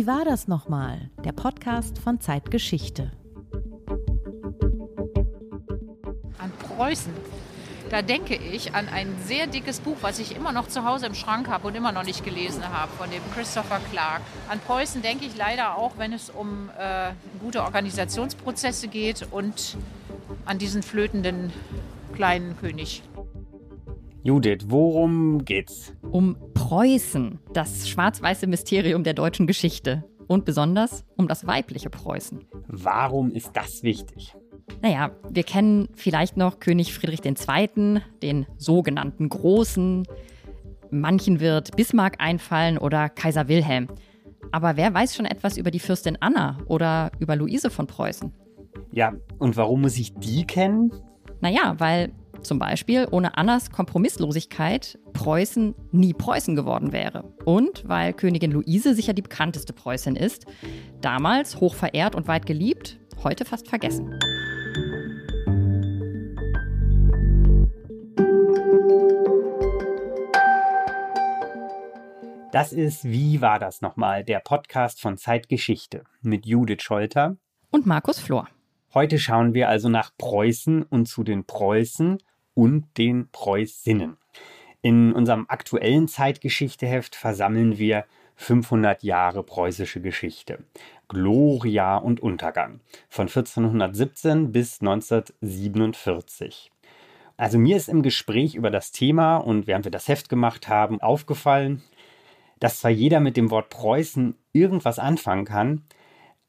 Wie war das nochmal? Der Podcast von Zeitgeschichte. An Preußen. Da denke ich an ein sehr dickes Buch, was ich immer noch zu Hause im Schrank habe und immer noch nicht gelesen habe, von dem Christopher Clark. An Preußen denke ich leider auch, wenn es um äh, gute Organisationsprozesse geht und an diesen flötenden kleinen König. Judith, worum geht's? Um Preußen, das schwarz-weiße Mysterium der deutschen Geschichte. Und besonders um das weibliche Preußen. Warum ist das wichtig? Naja, wir kennen vielleicht noch König Friedrich II., den sogenannten Großen. Manchen wird Bismarck einfallen oder Kaiser Wilhelm. Aber wer weiß schon etwas über die Fürstin Anna oder über Luise von Preußen? Ja, und warum muss ich die kennen? Naja, weil zum Beispiel ohne Annas Kompromisslosigkeit Preußen nie Preußen geworden wäre. Und weil Königin Luise sicher die bekannteste Preußin ist. Damals hoch verehrt und weit geliebt, heute fast vergessen. Das ist Wie war das nochmal? Der Podcast von Zeitgeschichte mit Judith Scholter und Markus Flor. Heute schauen wir also nach Preußen und zu den Preußen und den Preußinnen. In unserem aktuellen Zeitgeschichteheft versammeln wir 500 Jahre preußische Geschichte. Gloria und Untergang von 1417 bis 1947. Also mir ist im Gespräch über das Thema und während wir das Heft gemacht haben, aufgefallen, dass zwar jeder mit dem Wort Preußen irgendwas anfangen kann,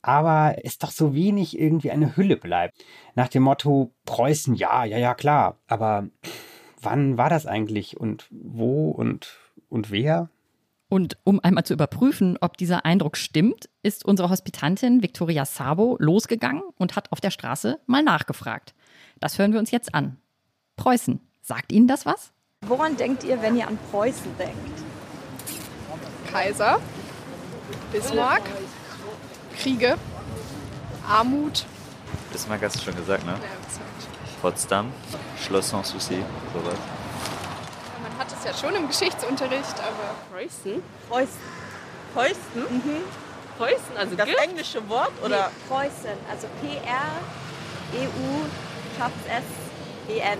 aber es doch so wenig irgendwie eine Hülle bleibt. Nach dem Motto Preußen, ja, ja, ja, klar, aber wann war das eigentlich und wo und, und wer? Und um einmal zu überprüfen, ob dieser Eindruck stimmt, ist unsere Hospitantin Victoria Sabo losgegangen und hat auf der Straße mal nachgefragt. Das hören wir uns jetzt an. Preußen, sagt Ihnen das was? Woran denkt ihr, wenn ihr an Preußen denkt? Kaiser, Bismarck, Kriege, Armut. Bismarck hast du schon gesagt, ne? Potsdam, Schloss Sanssouci, sowas. Man hat es ja schon im Geschichtsunterricht, aber Preußen? Preußen. Preußen? Mhm. Preußen, also Das G? englische Wort oder? Nee, Preußen, also P-R-E-U, S-E-N.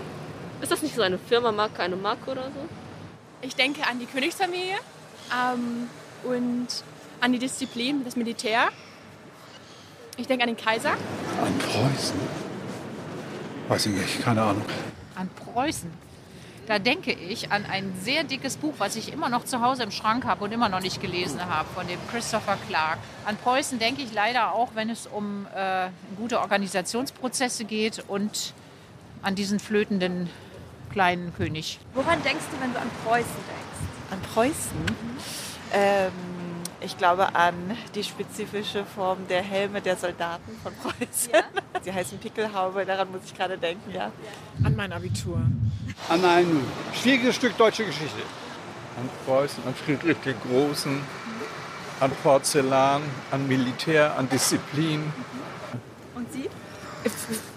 Ist das nicht so eine Firma, Marke, eine Marke oder so? ich denke an die Königsfamilie ähm, und an die Disziplin, das Militär. Ich denke an den Kaiser. An Preußen? Weiß ich nicht, keine Ahnung. An Preußen. Da denke ich an ein sehr dickes Buch, was ich immer noch zu Hause im Schrank habe und immer noch nicht gelesen habe, von dem Christopher Clark. An Preußen denke ich leider auch, wenn es um äh, gute Organisationsprozesse geht und an diesen flötenden kleinen König. Woran denkst du, wenn du an Preußen denkst? An Preußen? Ähm, ich glaube an die spezifische Form der Helme der Soldaten von Preußen. Sie heißen Pickelhaube, daran muss ich gerade denken, ja. An mein Abitur. An ein schwieriges Stück deutsche Geschichte. An Preußen, an Friedrich den Großen, an Porzellan, an Militär, an Disziplin. Und Sie?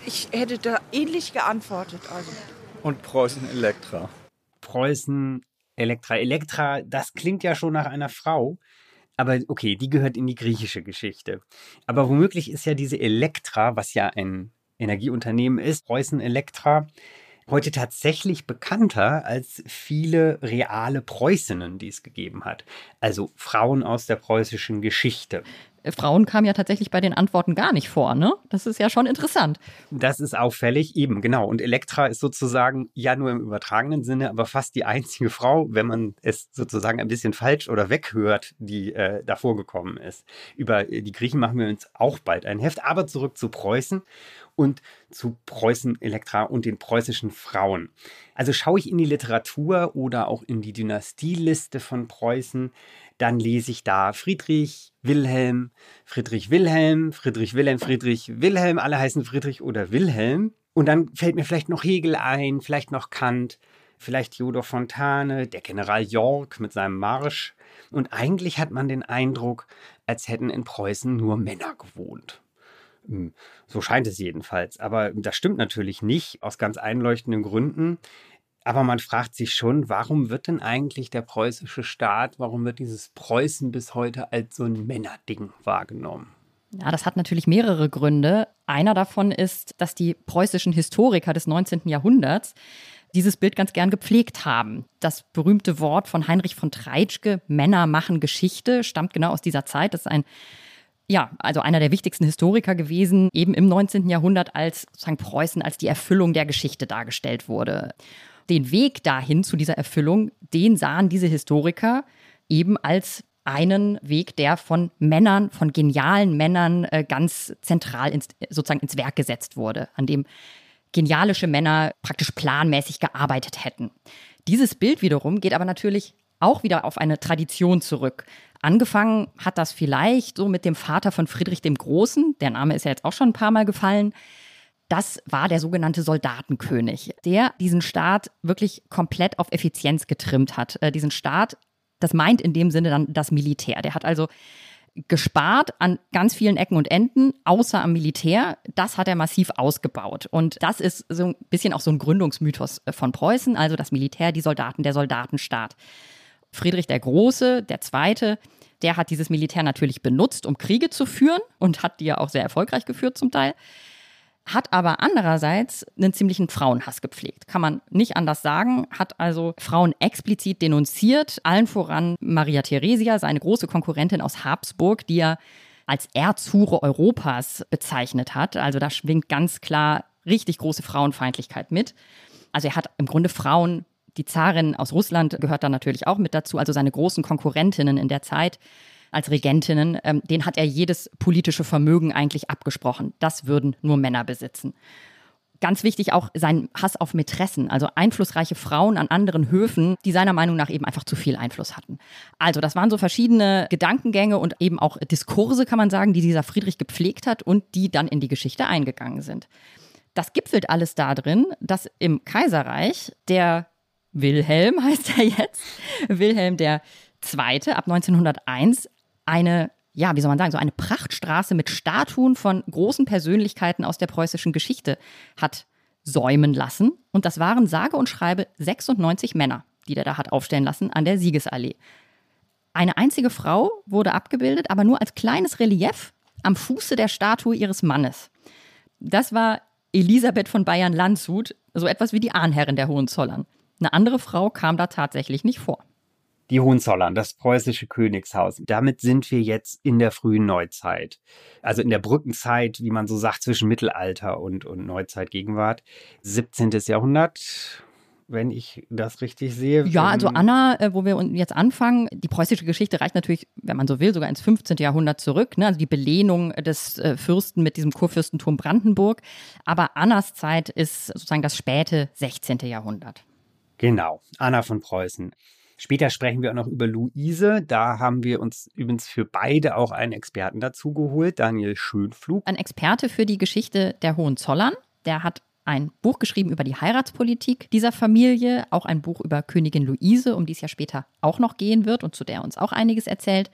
Ich hätte da ähnlich geantwortet. Also. Und Preußen Elektra. Preußen Elektra. Elektra, das klingt ja schon nach einer Frau. Aber okay, die gehört in die griechische Geschichte. Aber womöglich ist ja diese Elektra, was ja ein Energieunternehmen ist, Preußen Elektra, heute tatsächlich bekannter als viele reale Preußinnen, die es gegeben hat. Also Frauen aus der preußischen Geschichte. Frauen kamen ja tatsächlich bei den Antworten gar nicht vor, ne? Das ist ja schon interessant. Das ist auffällig, eben, genau. Und Elektra ist sozusagen ja nur im übertragenen Sinne, aber fast die einzige Frau, wenn man es sozusagen ein bisschen falsch oder weghört, die äh, davor gekommen ist. Über die Griechen machen wir uns auch bald ein Heft, aber zurück zu Preußen und zu Preußen Elektra und den preußischen Frauen. Also schaue ich in die Literatur oder auch in die Dynastieliste von Preußen, dann lese ich da Friedrich Wilhelm, Friedrich Wilhelm, Friedrich Wilhelm, Friedrich Wilhelm, alle heißen Friedrich oder Wilhelm. Und dann fällt mir vielleicht noch Hegel ein, vielleicht noch Kant, vielleicht Theodor Fontane, der General York mit seinem Marsch. Und eigentlich hat man den Eindruck, als hätten in Preußen nur Männer gewohnt. Hm, so scheint es jedenfalls. Aber das stimmt natürlich nicht, aus ganz einleuchtenden Gründen. Aber man fragt sich schon, warum wird denn eigentlich der preußische Staat, warum wird dieses Preußen bis heute als so ein Männerding wahrgenommen? Ja, das hat natürlich mehrere Gründe. Einer davon ist, dass die preußischen Historiker des 19. Jahrhunderts dieses Bild ganz gern gepflegt haben. Das berühmte Wort von Heinrich von Treitschke, Männer machen Geschichte, stammt genau aus dieser Zeit. Das ist ein ja, also einer der wichtigsten Historiker gewesen, eben im 19. Jahrhundert, als sozusagen Preußen als die Erfüllung der Geschichte dargestellt wurde. Den Weg dahin zu dieser Erfüllung, den sahen diese Historiker eben als einen Weg, der von Männern, von genialen Männern äh, ganz zentral ins, sozusagen ins Werk gesetzt wurde, an dem genialische Männer praktisch planmäßig gearbeitet hätten. Dieses Bild wiederum geht aber natürlich auch wieder auf eine Tradition zurück. Angefangen hat das vielleicht so mit dem Vater von Friedrich dem Großen, der Name ist ja jetzt auch schon ein paar Mal gefallen. Das war der sogenannte Soldatenkönig, der diesen Staat wirklich komplett auf Effizienz getrimmt hat. Äh, diesen Staat, das meint in dem Sinne dann das Militär. Der hat also gespart an ganz vielen Ecken und Enden, außer am Militär. Das hat er massiv ausgebaut. Und das ist so ein bisschen auch so ein Gründungsmythos äh, von Preußen, also das Militär, die Soldaten, der Soldatenstaat. Friedrich der Große, der Zweite, der hat dieses Militär natürlich benutzt, um Kriege zu führen und hat die ja auch sehr erfolgreich geführt zum Teil. Hat aber andererseits einen ziemlichen Frauenhass gepflegt. Kann man nicht anders sagen. Hat also Frauen explizit denunziert. Allen voran Maria Theresia, seine große Konkurrentin aus Habsburg, die er als Erzhure Europas bezeichnet hat. Also da schwingt ganz klar richtig große Frauenfeindlichkeit mit. Also er hat im Grunde Frauen die Zarin aus Russland gehört da natürlich auch mit dazu, also seine großen Konkurrentinnen in der Zeit als Regentinnen, ähm, den hat er jedes politische Vermögen eigentlich abgesprochen. Das würden nur Männer besitzen. Ganz wichtig auch sein Hass auf Mätressen, also einflussreiche Frauen an anderen Höfen, die seiner Meinung nach eben einfach zu viel Einfluss hatten. Also das waren so verschiedene Gedankengänge und eben auch Diskurse, kann man sagen, die dieser Friedrich gepflegt hat und die dann in die Geschichte eingegangen sind. Das gipfelt alles darin, dass im Kaiserreich der Wilhelm heißt er jetzt, Wilhelm Zweite ab 1901 eine ja, wie soll man sagen, so eine Prachtstraße mit Statuen von großen Persönlichkeiten aus der preußischen Geschichte hat säumen lassen. Und das waren sage und schreibe 96 Männer, die der da hat aufstellen lassen an der Siegesallee. Eine einzige Frau wurde abgebildet, aber nur als kleines Relief am Fuße der Statue ihres Mannes. Das war Elisabeth von Bayern-Landshut, so etwas wie die Ahnherrin der Hohenzollern. Eine andere Frau kam da tatsächlich nicht vor. Die Hohenzollern, das preußische Königshaus. Damit sind wir jetzt in der frühen Neuzeit. Also in der Brückenzeit, wie man so sagt, zwischen Mittelalter und, und Neuzeit, Gegenwart. 17. Jahrhundert, wenn ich das richtig sehe. Ja, also Anna, äh, wo wir jetzt anfangen, die preußische Geschichte reicht natürlich, wenn man so will, sogar ins 15. Jahrhundert zurück. Ne? Also die Belehnung des äh, Fürsten mit diesem Kurfürstentum Brandenburg. Aber Annas Zeit ist sozusagen das späte 16. Jahrhundert. Genau, Anna von Preußen. Später sprechen wir auch noch über Luise. Da haben wir uns übrigens für beide auch einen Experten dazu geholt, Daniel Schönflug. Ein Experte für die Geschichte der Hohenzollern. Der hat ein Buch geschrieben über die Heiratspolitik dieser Familie, auch ein Buch über Königin Luise, um die es ja später auch noch gehen wird und zu der uns auch einiges erzählt.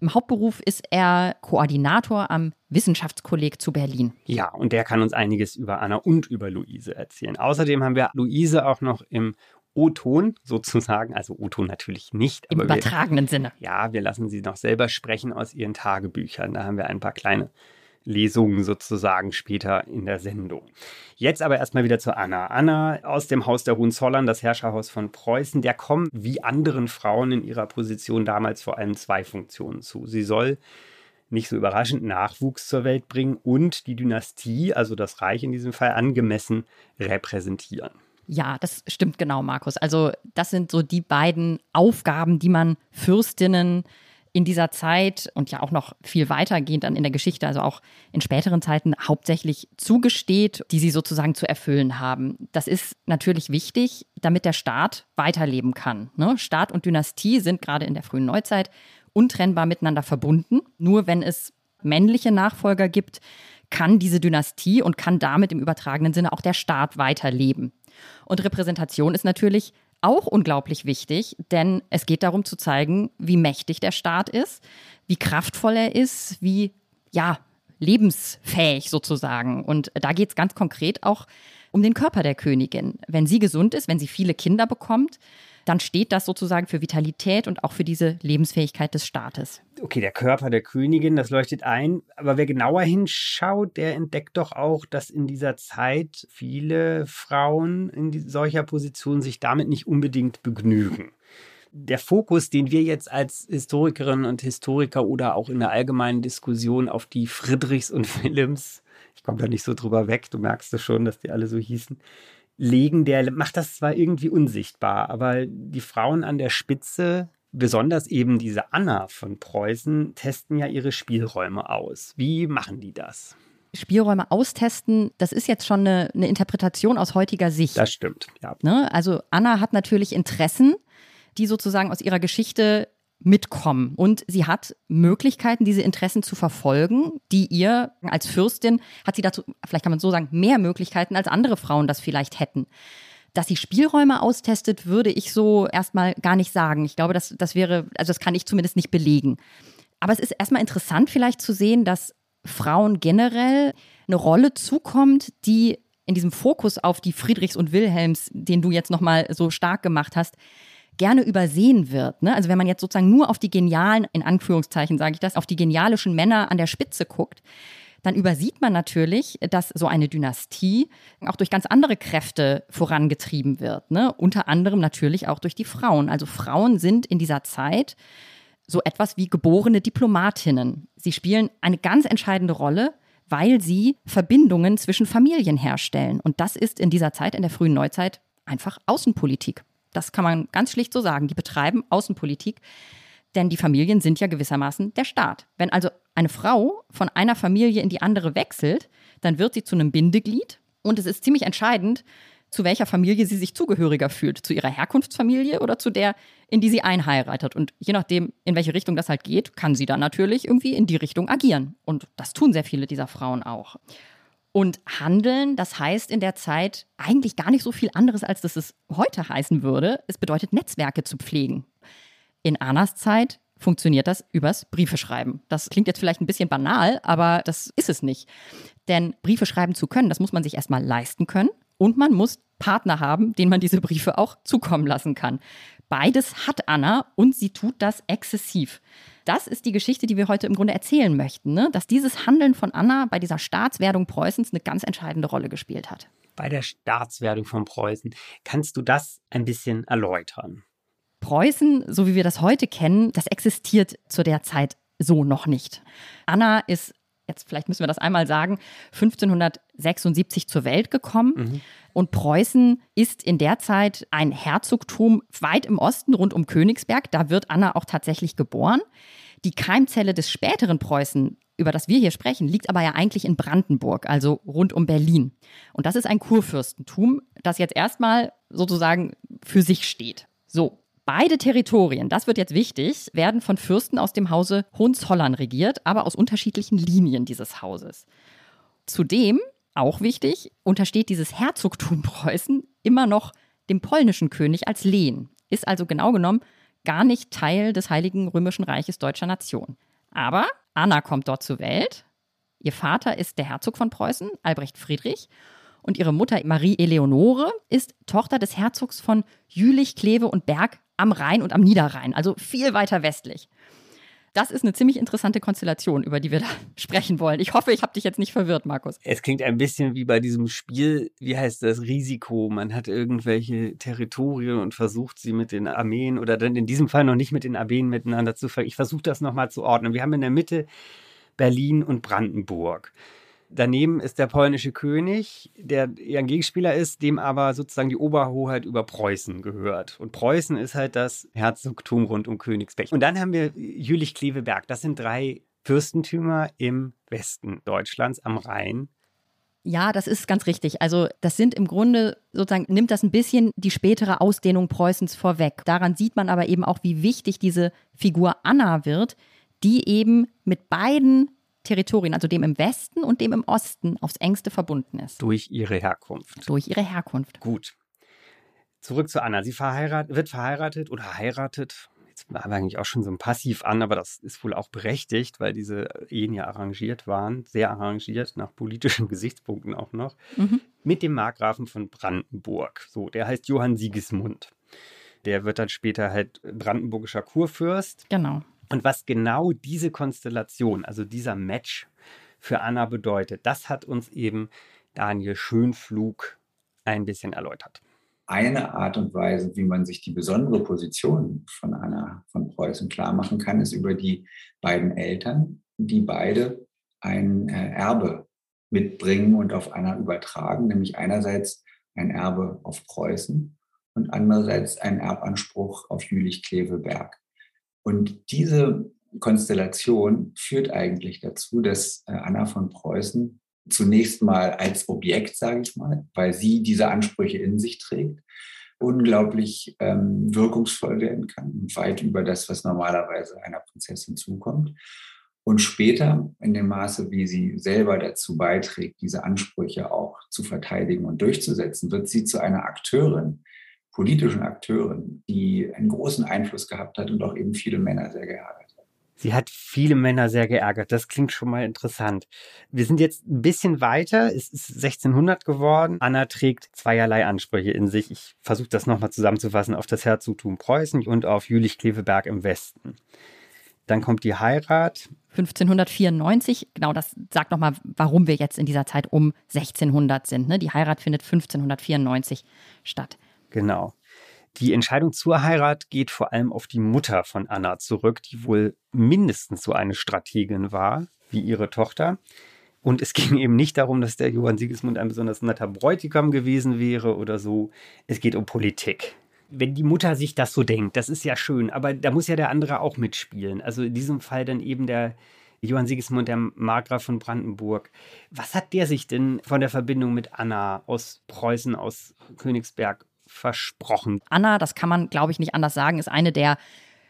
Im Hauptberuf ist er Koordinator am Wissenschaftskolleg zu Berlin. Ja, und der kann uns einiges über Anna und über Luise erzählen. Außerdem haben wir Luise auch noch im O-Ton sozusagen, also O-Ton natürlich nicht. Im übertragenen wir, Sinne. Ja, wir lassen sie noch selber sprechen aus ihren Tagebüchern. Da haben wir ein paar kleine Lesungen sozusagen später in der Sendung. Jetzt aber erstmal wieder zu Anna. Anna aus dem Haus der Hohenzollern, das Herrscherhaus von Preußen, der kommt wie anderen Frauen in ihrer Position damals vor allem zwei Funktionen zu. Sie soll nicht so überraschend Nachwuchs zur Welt bringen und die Dynastie, also das Reich in diesem Fall, angemessen repräsentieren. Ja, das stimmt genau, Markus. Also das sind so die beiden Aufgaben, die man Fürstinnen in dieser Zeit und ja auch noch viel weitergehend dann in der Geschichte, also auch in späteren Zeiten hauptsächlich zugesteht, die sie sozusagen zu erfüllen haben. Das ist natürlich wichtig, damit der Staat weiterleben kann. Ne? Staat und Dynastie sind gerade in der frühen Neuzeit untrennbar miteinander verbunden. Nur wenn es männliche Nachfolger gibt, kann diese Dynastie und kann damit im übertragenen Sinne auch der Staat weiterleben. Und Repräsentation ist natürlich auch unglaublich wichtig, denn es geht darum zu zeigen, wie mächtig der Staat ist, wie kraftvoll er ist, wie ja lebensfähig sozusagen. Und da geht es ganz konkret auch um den Körper der Königin. Wenn sie gesund ist, wenn sie viele Kinder bekommt, dann steht das sozusagen für Vitalität und auch für diese Lebensfähigkeit des Staates. Okay, der Körper der Königin, das leuchtet ein. Aber wer genauer hinschaut, der entdeckt doch auch, dass in dieser Zeit viele Frauen in solcher Position sich damit nicht unbedingt begnügen der Fokus, den wir jetzt als Historikerinnen und Historiker oder auch in der allgemeinen Diskussion auf die Friedrichs und Willems, ich komme da nicht so drüber weg, du merkst es schon, dass die alle so hießen, legen, der macht das zwar irgendwie unsichtbar, aber die Frauen an der Spitze, besonders eben diese Anna von Preußen, testen ja ihre Spielräume aus. Wie machen die das? Spielräume austesten, das ist jetzt schon eine, eine Interpretation aus heutiger Sicht. Das stimmt, ja. Ne? Also Anna hat natürlich Interessen, die sozusagen aus ihrer Geschichte mitkommen. Und sie hat Möglichkeiten, diese Interessen zu verfolgen, die ihr als Fürstin hat sie dazu, vielleicht kann man so sagen, mehr Möglichkeiten als andere Frauen das vielleicht hätten. Dass sie Spielräume austestet, würde ich so erstmal gar nicht sagen. Ich glaube, das, das wäre, also das kann ich zumindest nicht belegen. Aber es ist erstmal interessant vielleicht zu sehen, dass Frauen generell eine Rolle zukommt, die in diesem Fokus auf die Friedrichs und Wilhelms, den du jetzt nochmal so stark gemacht hast, gerne übersehen wird. Ne? Also wenn man jetzt sozusagen nur auf die genialen, in Anführungszeichen sage ich das, auf die genialischen Männer an der Spitze guckt, dann übersieht man natürlich, dass so eine Dynastie auch durch ganz andere Kräfte vorangetrieben wird. Ne? Unter anderem natürlich auch durch die Frauen. Also Frauen sind in dieser Zeit so etwas wie geborene Diplomatinnen. Sie spielen eine ganz entscheidende Rolle, weil sie Verbindungen zwischen Familien herstellen. Und das ist in dieser Zeit, in der frühen Neuzeit, einfach Außenpolitik. Das kann man ganz schlicht so sagen. Die betreiben Außenpolitik, denn die Familien sind ja gewissermaßen der Staat. Wenn also eine Frau von einer Familie in die andere wechselt, dann wird sie zu einem Bindeglied und es ist ziemlich entscheidend, zu welcher Familie sie sich zugehöriger fühlt. Zu ihrer Herkunftsfamilie oder zu der, in die sie einheiratet. Und je nachdem, in welche Richtung das halt geht, kann sie dann natürlich irgendwie in die Richtung agieren. Und das tun sehr viele dieser Frauen auch. Und handeln, das heißt in der Zeit eigentlich gar nicht so viel anderes, als dass es heute heißen würde. Es bedeutet, Netzwerke zu pflegen. In Annas Zeit funktioniert das übers Briefe schreiben. Das klingt jetzt vielleicht ein bisschen banal, aber das ist es nicht. Denn Briefe schreiben zu können, das muss man sich erstmal leisten können und man muss Partner haben, denen man diese Briefe auch zukommen lassen kann. Beides hat Anna und sie tut das exzessiv das ist die Geschichte, die wir heute im Grunde erzählen möchten, ne? dass dieses Handeln von Anna bei dieser Staatswerdung Preußens eine ganz entscheidende Rolle gespielt hat. Bei der Staatswerdung von Preußen. Kannst du das ein bisschen erläutern? Preußen, so wie wir das heute kennen, das existiert zu der Zeit so noch nicht. Anna ist jetzt vielleicht müssen wir das einmal sagen, 1576 zur Welt gekommen. Mhm. Und Preußen ist in der Zeit ein Herzogtum weit im Osten rund um Königsberg. Da wird Anna auch tatsächlich geboren. Die Keimzelle des späteren Preußen, über das wir hier sprechen, liegt aber ja eigentlich in Brandenburg, also rund um Berlin. Und das ist ein Kurfürstentum, das jetzt erstmal sozusagen für sich steht. So, Beide Territorien, das wird jetzt wichtig, werden von Fürsten aus dem Hause Hohenzollern regiert, aber aus unterschiedlichen Linien dieses Hauses. Zudem, auch wichtig, untersteht dieses Herzogtum Preußen immer noch dem polnischen König als Lehen, ist also genau genommen gar nicht Teil des Heiligen Römischen Reiches deutscher Nation. Aber Anna kommt dort zur Welt. Ihr Vater ist der Herzog von Preußen, Albrecht Friedrich, und ihre Mutter Marie Eleonore ist Tochter des Herzogs von Jülich, Kleve und Berg am Rhein und am Niederrhein, also viel weiter westlich. Das ist eine ziemlich interessante Konstellation, über die wir da sprechen wollen. Ich hoffe, ich habe dich jetzt nicht verwirrt, Markus. Es klingt ein bisschen wie bei diesem Spiel, wie heißt das, Risiko. Man hat irgendwelche Territorien und versucht sie mit den Armeen oder dann in diesem Fall noch nicht mit den Armeen miteinander zu ver... Ich versuche das nochmal zu ordnen. Wir haben in der Mitte Berlin und Brandenburg. Daneben ist der polnische König, der eher ein Gegenspieler ist, dem aber sozusagen die Oberhoheit über Preußen gehört. Und Preußen ist halt das Herzogtum rund um Königsberg. Und dann haben wir Jülich-Kleveberg. Das sind drei Fürstentümer im Westen Deutschlands am Rhein. Ja, das ist ganz richtig. Also das sind im Grunde sozusagen, nimmt das ein bisschen die spätere Ausdehnung Preußens vorweg. Daran sieht man aber eben auch, wie wichtig diese Figur Anna wird, die eben mit beiden Territorien, also dem im Westen und dem im Osten, aufs engste verbunden ist. Durch ihre Herkunft. Durch ihre Herkunft. Gut. Zurück zu Anna. Sie verheirat, wird verheiratet oder heiratet. Das war eigentlich auch schon so ein Passiv an, aber das ist wohl auch berechtigt, weil diese Ehen ja arrangiert waren, sehr arrangiert, nach politischen Gesichtspunkten auch noch, Mhm. mit dem Markgrafen von Brandenburg. So, der heißt Johann Sigismund. Der wird dann später halt brandenburgischer Kurfürst. Genau. Und was genau diese Konstellation, also dieser Match für Anna bedeutet, das hat uns eben Daniel Schönflug ein bisschen erläutert. Eine Art und Weise, wie man sich die besondere Position von Anna von Preußen klar machen kann, ist über die beiden Eltern, die beide ein äh, Erbe mitbringen und auf Anna übertragen, nämlich einerseits ein Erbe auf Preußen und andererseits ein Erbanspruch auf Jülich-Kleveberg. Und diese Konstellation führt eigentlich dazu, dass äh, Anna von Preußen zunächst mal als Objekt, sage ich mal, weil sie diese Ansprüche in sich trägt, unglaublich ähm, wirkungsvoll werden kann und weit über das, was normalerweise einer Prinzessin zukommt. Und später, in dem Maße, wie sie selber dazu beiträgt, diese Ansprüche auch zu verteidigen und durchzusetzen, wird sie zu einer Akteurin, politischen Akteurin, die einen großen Einfluss gehabt hat und auch eben viele Männer sehr geärgert hat. Sie hat viele Männer sehr geärgert. Das klingt schon mal interessant. Wir sind jetzt ein bisschen weiter. Es ist 1600 geworden. Anna trägt zweierlei Ansprüche in sich. Ich versuche das nochmal zusammenzufassen auf das Herzogtum Preußen und auf Jülich-Kleveberg im Westen. Dann kommt die Heirat. 1594, genau das sagt nochmal, warum wir jetzt in dieser Zeit um 1600 sind. Ne? Die Heirat findet 1594 statt. Genau. Die Entscheidung zur Heirat geht vor allem auf die Mutter von Anna zurück, die wohl mindestens so eine Strategin war wie ihre Tochter. Und es ging eben nicht darum, dass der Johann Sigismund ein besonders netter Bräutigam gewesen wäre oder so. Es geht um Politik. Wenn die Mutter sich das so denkt, das ist ja schön, aber da muss ja der andere auch mitspielen. Also in diesem Fall dann eben der Johann Sigismund, der Markgraf von Brandenburg. Was hat der sich denn von der Verbindung mit Anna aus Preußen, aus Königsberg versprochen. Anna, das kann man, glaube ich, nicht anders sagen, ist eine der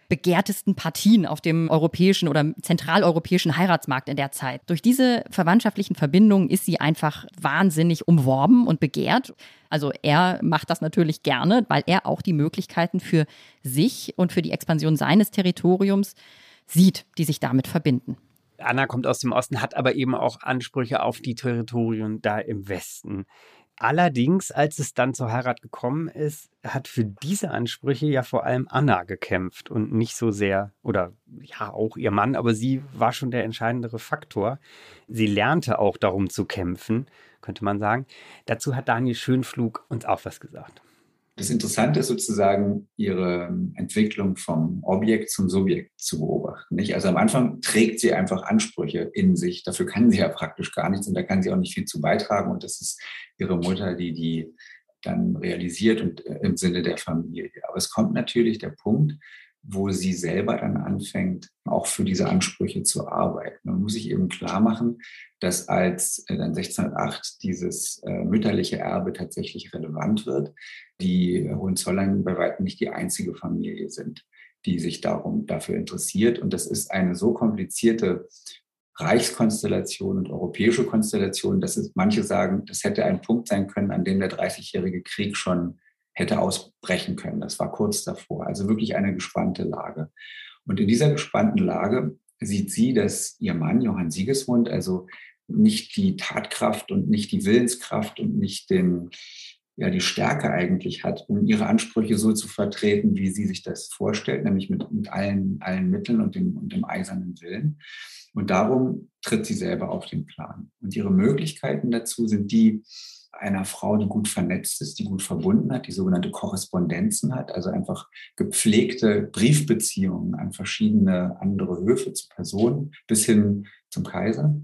begehrtesten Partien auf dem europäischen oder zentraleuropäischen Heiratsmarkt in der Zeit. Durch diese verwandtschaftlichen Verbindungen ist sie einfach wahnsinnig umworben und begehrt. Also er macht das natürlich gerne, weil er auch die Möglichkeiten für sich und für die Expansion seines Territoriums sieht, die sich damit verbinden. Anna kommt aus dem Osten, hat aber eben auch Ansprüche auf die Territorien da im Westen. Allerdings, als es dann zur Heirat gekommen ist, hat für diese Ansprüche ja vor allem Anna gekämpft und nicht so sehr, oder ja, auch ihr Mann, aber sie war schon der entscheidendere Faktor. Sie lernte auch darum zu kämpfen, könnte man sagen. Dazu hat Daniel Schönflug uns auch was gesagt. Das Interessante ist sozusagen, ihre Entwicklung vom Objekt zum Subjekt zu beobachten. Nicht? Also am Anfang trägt sie einfach Ansprüche in sich. Dafür kann sie ja praktisch gar nichts und da kann sie auch nicht viel zu beitragen. Und das ist ihre Mutter, die die dann realisiert und äh, im Sinne der Familie. Aber es kommt natürlich der Punkt, wo sie selber dann anfängt, auch für diese Ansprüche zu arbeiten. Man muss sich eben klar machen, dass als äh, dann 1608 dieses äh, mütterliche Erbe tatsächlich relevant wird, die Hohenzollern bei weitem nicht die einzige Familie sind, die sich darum dafür interessiert. Und das ist eine so komplizierte Reichskonstellation und europäische Konstellation, dass es manche sagen, das hätte ein Punkt sein können, an dem der Dreißigjährige Krieg schon hätte ausbrechen können. Das war kurz davor. Also wirklich eine gespannte Lage. Und in dieser gespannten Lage sieht sie, dass ihr Mann Johann Sigismund also nicht die Tatkraft und nicht die Willenskraft und nicht den, ja, die Stärke eigentlich hat, um ihre Ansprüche so zu vertreten, wie sie sich das vorstellt, nämlich mit, mit allen, allen Mitteln und dem, und dem eisernen Willen. Und darum tritt sie selber auf den Plan. Und ihre Möglichkeiten dazu sind die einer Frau, die gut vernetzt ist, die gut verbunden hat, die sogenannte Korrespondenzen hat, also einfach gepflegte Briefbeziehungen an verschiedene andere Höfe zu Personen bis hin zum Kaiser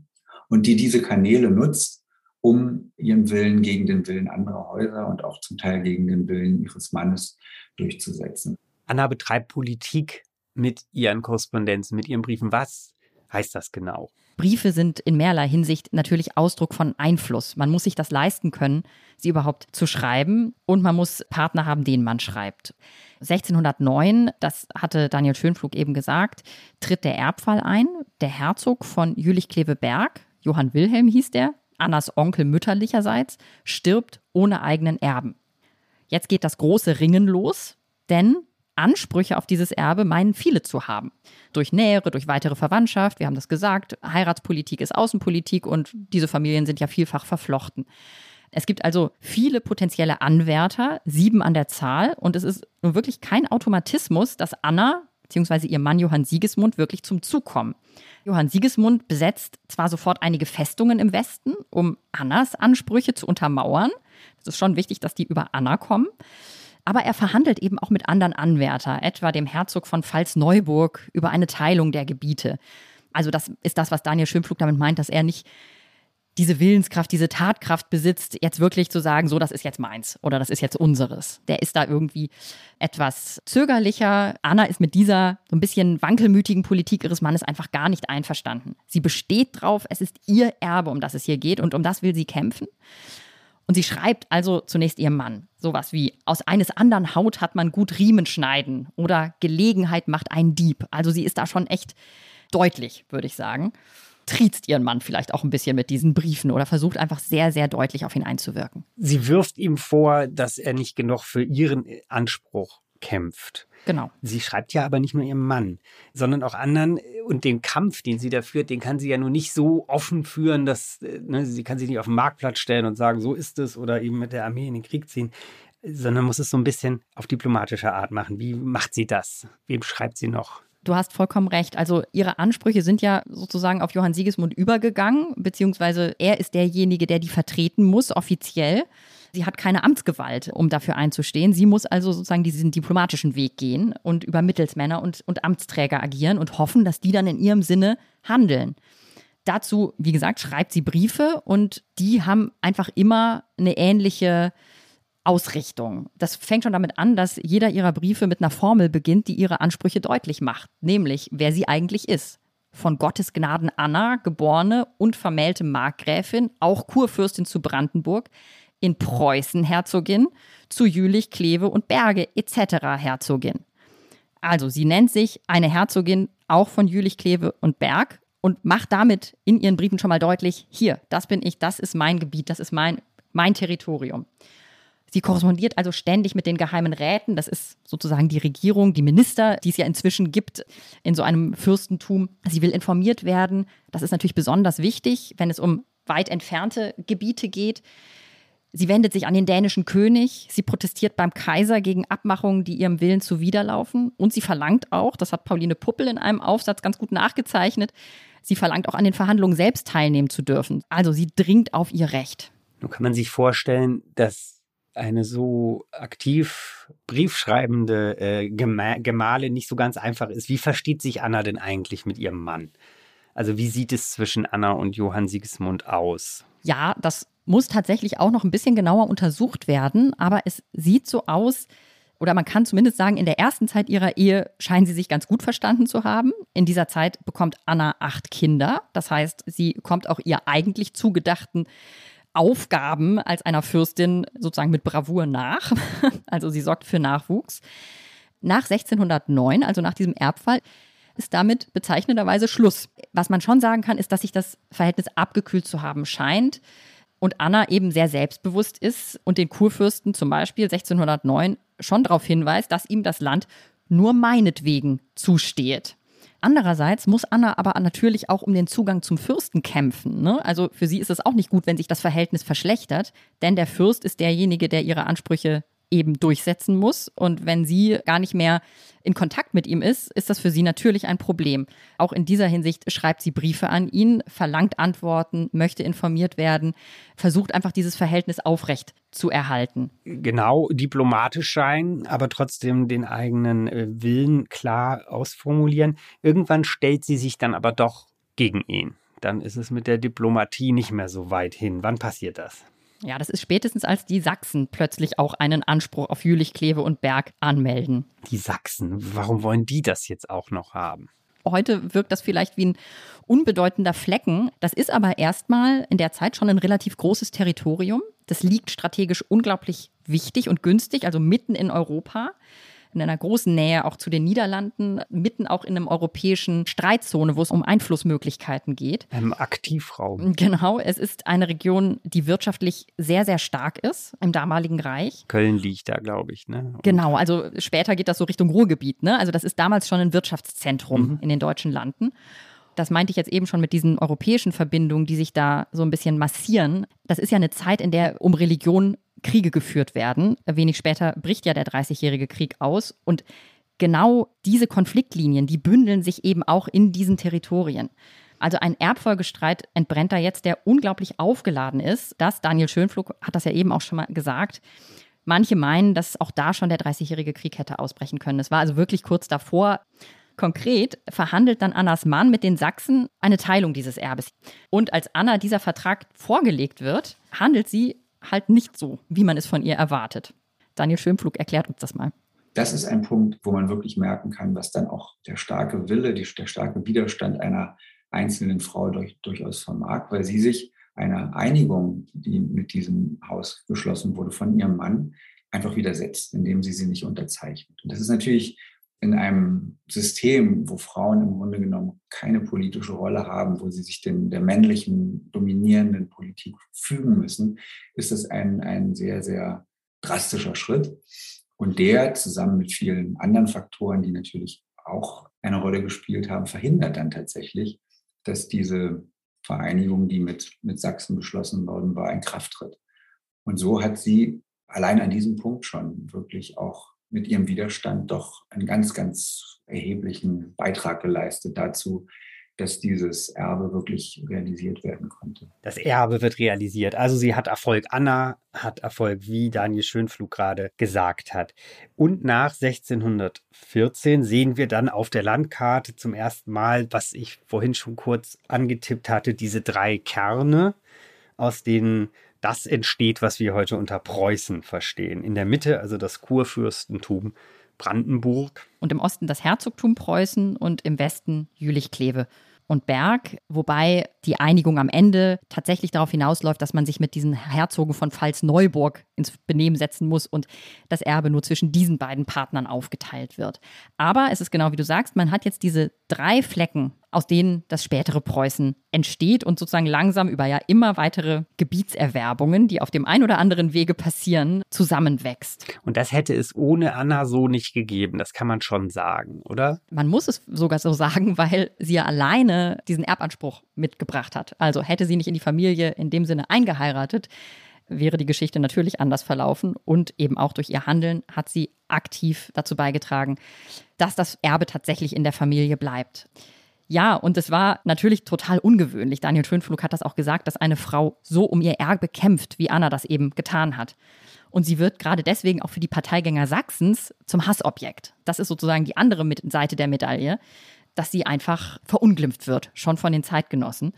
und die diese Kanäle nutzt, um ihren Willen gegen den Willen anderer Häuser und auch zum Teil gegen den Willen ihres Mannes durchzusetzen. Anna betreibt Politik mit ihren Korrespondenzen, mit ihren Briefen. Was heißt das genau? Briefe sind in mehrerlei Hinsicht natürlich Ausdruck von Einfluss. Man muss sich das leisten können, sie überhaupt zu schreiben und man muss Partner haben, denen man schreibt. 1609, das hatte Daniel Schönflug eben gesagt, tritt der Erbfall ein. Der Herzog von Jülich-Kleveberg, Johann Wilhelm hieß der, Annas Onkel mütterlicherseits, stirbt ohne eigenen Erben. Jetzt geht das große Ringen los, denn Ansprüche auf dieses Erbe meinen viele zu haben. Durch Nähere, durch weitere Verwandtschaft, wir haben das gesagt, Heiratspolitik ist Außenpolitik und diese Familien sind ja vielfach verflochten. Es gibt also viele potenzielle Anwärter, sieben an der Zahl, und es ist nun wirklich kein Automatismus, dass Anna bzw. ihr Mann Johann Siegesmund wirklich zum Zug kommen. Johann Siegesmund besetzt zwar sofort einige Festungen im Westen, um Annas Ansprüche zu untermauern. Es ist schon wichtig, dass die über Anna kommen. Aber er verhandelt eben auch mit anderen Anwärter, etwa dem Herzog von Pfalz-Neuburg, über eine Teilung der Gebiete. Also das ist das, was Daniel Schönpflug damit meint, dass er nicht diese Willenskraft, diese Tatkraft besitzt, jetzt wirklich zu sagen, so, das ist jetzt meins oder das ist jetzt unseres. Der ist da irgendwie etwas zögerlicher. Anna ist mit dieser so ein bisschen wankelmütigen Politik ihres Mannes einfach gar nicht einverstanden. Sie besteht drauf, es ist ihr Erbe, um das es hier geht und um das will sie kämpfen. Und sie schreibt also zunächst ihrem Mann sowas wie, aus eines anderen Haut hat man gut Riemen schneiden oder Gelegenheit macht einen Dieb. Also sie ist da schon echt deutlich, würde ich sagen. Triezt ihren Mann vielleicht auch ein bisschen mit diesen Briefen oder versucht einfach sehr, sehr deutlich auf ihn einzuwirken. Sie wirft ihm vor, dass er nicht genug für ihren Anspruch kämpft. Genau. Sie schreibt ja aber nicht nur ihrem Mann, sondern auch anderen. Und den Kampf, den sie da führt, den kann sie ja nur nicht so offen führen, dass ne, sie kann sich nicht auf den Marktplatz stellen und sagen, so ist es, oder eben mit der Armee in den Krieg ziehen, sondern muss es so ein bisschen auf diplomatische Art machen. Wie macht sie das? Wem schreibt sie noch? Du hast vollkommen recht. Also ihre Ansprüche sind ja sozusagen auf Johann Siegesmund übergegangen, beziehungsweise er ist derjenige, der die vertreten muss, offiziell. Sie hat keine Amtsgewalt, um dafür einzustehen. Sie muss also sozusagen diesen diplomatischen Weg gehen und über Mittelsmänner und, und Amtsträger agieren und hoffen, dass die dann in ihrem Sinne handeln. Dazu, wie gesagt, schreibt sie Briefe und die haben einfach immer eine ähnliche Ausrichtung. Das fängt schon damit an, dass jeder ihrer Briefe mit einer Formel beginnt, die ihre Ansprüche deutlich macht, nämlich wer sie eigentlich ist. Von Gottes Gnaden Anna, geborene und vermählte Markgräfin, auch Kurfürstin zu Brandenburg, in Preußen Herzogin, zu Jülich, Kleve und Berge etc. Herzogin. Also sie nennt sich eine Herzogin auch von Jülich, Kleve und Berg und macht damit in ihren Briefen schon mal deutlich, hier, das bin ich, das ist mein Gebiet, das ist mein, mein Territorium. Sie korrespondiert also ständig mit den geheimen Räten. Das ist sozusagen die Regierung, die Minister, die es ja inzwischen gibt in so einem Fürstentum. Sie will informiert werden. Das ist natürlich besonders wichtig, wenn es um weit entfernte Gebiete geht. Sie wendet sich an den dänischen König. Sie protestiert beim Kaiser gegen Abmachungen, die ihrem Willen zuwiderlaufen. Und sie verlangt auch, das hat Pauline Puppel in einem Aufsatz ganz gut nachgezeichnet, sie verlangt auch an den Verhandlungen selbst teilnehmen zu dürfen. Also sie dringt auf ihr Recht. Nun kann man sich vorstellen, dass eine so aktiv briefschreibende äh, Gemahle nicht so ganz einfach ist. Wie versteht sich Anna denn eigentlich mit ihrem Mann? Also wie sieht es zwischen Anna und Johann Sigismund aus? Ja, das muss tatsächlich auch noch ein bisschen genauer untersucht werden, aber es sieht so aus, oder man kann zumindest sagen, in der ersten Zeit ihrer Ehe scheinen sie sich ganz gut verstanden zu haben. In dieser Zeit bekommt Anna acht Kinder. Das heißt, sie kommt auch ihr eigentlich zugedachten Aufgaben als einer Fürstin sozusagen mit Bravour nach. Also sie sorgt für Nachwuchs. Nach 1609, also nach diesem Erbfall, ist damit bezeichnenderweise Schluss. Was man schon sagen kann, ist, dass sich das Verhältnis abgekühlt zu haben scheint und Anna eben sehr selbstbewusst ist und den Kurfürsten zum Beispiel 1609 schon darauf hinweist, dass ihm das Land nur meinetwegen zusteht. Andererseits muss Anna aber natürlich auch um den Zugang zum Fürsten kämpfen. Ne? Also für sie ist es auch nicht gut, wenn sich das Verhältnis verschlechtert, denn der Fürst ist derjenige, der ihre Ansprüche eben durchsetzen muss. Und wenn sie gar nicht mehr in Kontakt mit ihm ist, ist das für sie natürlich ein Problem. Auch in dieser Hinsicht schreibt sie Briefe an ihn, verlangt Antworten, möchte informiert werden, versucht einfach dieses Verhältnis aufrecht zu erhalten. Genau, diplomatisch sein, aber trotzdem den eigenen äh, Willen klar ausformulieren. Irgendwann stellt sie sich dann aber doch gegen ihn. Dann ist es mit der Diplomatie nicht mehr so weit hin. Wann passiert das? Ja, das ist spätestens, als die Sachsen plötzlich auch einen Anspruch auf Jülich, Kleve und Berg anmelden. Die Sachsen, warum wollen die das jetzt auch noch haben? Heute wirkt das vielleicht wie ein unbedeutender Flecken. Das ist aber erstmal in der Zeit schon ein relativ großes Territorium. Das liegt strategisch unglaublich wichtig und günstig, also mitten in Europa. In einer großen Nähe auch zu den Niederlanden, mitten auch in einem europäischen Streitzone, wo es um Einflussmöglichkeiten geht. Im Aktivraum. Genau, es ist eine Region, die wirtschaftlich sehr, sehr stark ist im damaligen Reich. Köln liegt da, glaube ich. Ne? Und Genau, also später geht das so Richtung Ruhrgebiet. Ne? Also das ist damals schon ein Wirtschaftszentrum Mhm. in den deutschen Landen. Das meinte ich jetzt eben schon mit diesen europäischen Verbindungen, die sich da so ein bisschen massieren. Das ist ja eine Zeit, in der um Religion Kriege geführt werden. Wenig später bricht ja der Dreißigjährige Krieg aus. Und genau diese Konfliktlinien, die bündeln sich eben auch in diesen Territorien. Also ein Erbfolgestreit entbrennt da jetzt, der unglaublich aufgeladen ist. Das, Daniel Schönflug hat das ja eben auch schon mal gesagt. Manche meinen, dass auch da schon der Dreißigjährige Krieg hätte ausbrechen können. Es war also wirklich kurz davor. Konkret verhandelt dann Annas Mann mit den Sachsen eine Teilung dieses Erbes. Und als Anna dieser Vertrag vorgelegt wird, handelt sie halt nicht so, wie man es von ihr erwartet. Daniel Schönflug erklärt uns das mal. Das ist ein Punkt, wo man wirklich merken kann, was dann auch der starke Wille, die, der starke Widerstand einer einzelnen Frau durch, durchaus vermag, weil sie sich einer Einigung, die mit diesem Haus geschlossen wurde, von ihrem Mann einfach widersetzt, indem sie sie nicht unterzeichnet. Und das ist natürlich in einem System, wo Frauen im Grunde genommen keine politische Rolle haben, wo sie sich den, der männlichen dominierenden Politik fügen müssen, ist das ein, ein sehr, sehr drastischer Schritt. Und der zusammen mit vielen anderen Faktoren, die natürlich auch eine Rolle gespielt haben, verhindert dann tatsächlich, dass diese Vereinigung, die mit, mit Sachsen beschlossen worden war, in Kraft tritt. Und so hat sie allein an diesem Punkt schon wirklich auch mit ihrem Widerstand doch einen ganz, ganz erheblichen Beitrag geleistet dazu, dass dieses Erbe wirklich realisiert werden konnte. Das Erbe wird realisiert. Also sie hat Erfolg. Anna hat Erfolg, wie Daniel Schönflug gerade gesagt hat. Und nach 1614 sehen wir dann auf der Landkarte zum ersten Mal, was ich vorhin schon kurz angetippt hatte, diese drei Kerne, aus denen das entsteht, was wir heute unter Preußen verstehen. In der Mitte also das Kurfürstentum Brandenburg. Und im Osten das Herzogtum Preußen und im Westen Jülich-Kleve und Berg, wobei die Einigung am Ende tatsächlich darauf hinausläuft, dass man sich mit diesen Herzogen von Pfalz-Neuburg ins Benehmen setzen muss und das Erbe nur zwischen diesen beiden Partnern aufgeteilt wird. Aber es ist genau wie du sagst, man hat jetzt diese drei Flecken, aus denen das spätere Preußen entsteht und sozusagen langsam über ja immer weitere Gebietserwerbungen, die auf dem ein oder anderen Wege passieren, zusammenwächst. Und das hätte es ohne Anna so nicht gegeben. Das kann man schon sagen, oder? Man muss es sogar so sagen, weil sie ja alleine diesen Erbanspruch mitgebracht hat. Also hätte sie nicht in die Familie in dem Sinne eingeheiratet, wäre die Geschichte natürlich anders verlaufen. Und eben auch durch ihr Handeln hat sie aktiv dazu beigetragen, dass das Erbe tatsächlich in der Familie bleibt. Ja, und es war natürlich total ungewöhnlich. Daniel Schönflug hat das auch gesagt, dass eine Frau so um ihr Erbe kämpft, wie Anna das eben getan hat. Und sie wird gerade deswegen auch für die Parteigänger Sachsens zum Hassobjekt. Das ist sozusagen die andere Seite der Medaille, dass sie einfach verunglimpft wird, schon von den Zeitgenossen.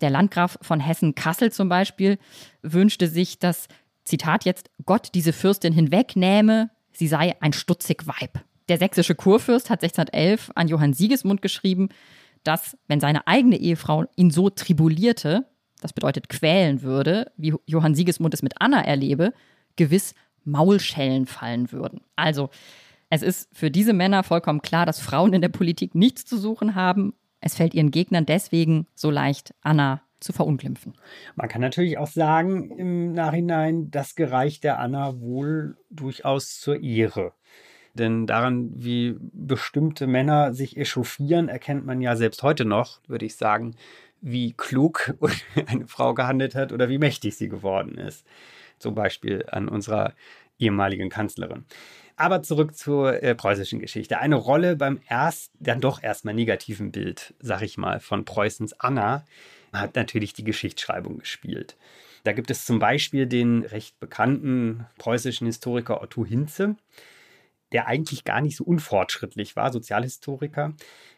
Der Landgraf von Hessen-Kassel zum Beispiel wünschte sich, dass, Zitat jetzt, Gott diese Fürstin hinwegnähme, sie sei ein stutzig Weib. Der sächsische Kurfürst hat 1611 an Johann Sigismund geschrieben, dass, wenn seine eigene Ehefrau ihn so tribulierte, das bedeutet quälen würde, wie Johann Sigismund es mit Anna erlebe, gewiss Maulschellen fallen würden. Also, es ist für diese Männer vollkommen klar, dass Frauen in der Politik nichts zu suchen haben. Es fällt ihren Gegnern deswegen so leicht, Anna zu verunglimpfen. Man kann natürlich auch sagen im Nachhinein, das gereicht der Anna wohl durchaus zur Ehre. Denn daran, wie bestimmte Männer sich echauffieren, erkennt man ja selbst heute noch, würde ich sagen, wie klug eine Frau gehandelt hat oder wie mächtig sie geworden ist. Zum Beispiel an unserer ehemaligen Kanzlerin. Aber zurück zur äh, preußischen Geschichte. Eine Rolle beim erst, dann doch erstmal negativen Bild, sag ich mal, von Preußens Anna hat natürlich die Geschichtsschreibung gespielt. Da gibt es zum Beispiel den recht bekannten preußischen Historiker Otto Hinze, der eigentlich gar nicht so unfortschrittlich war, Sozialhistoriker.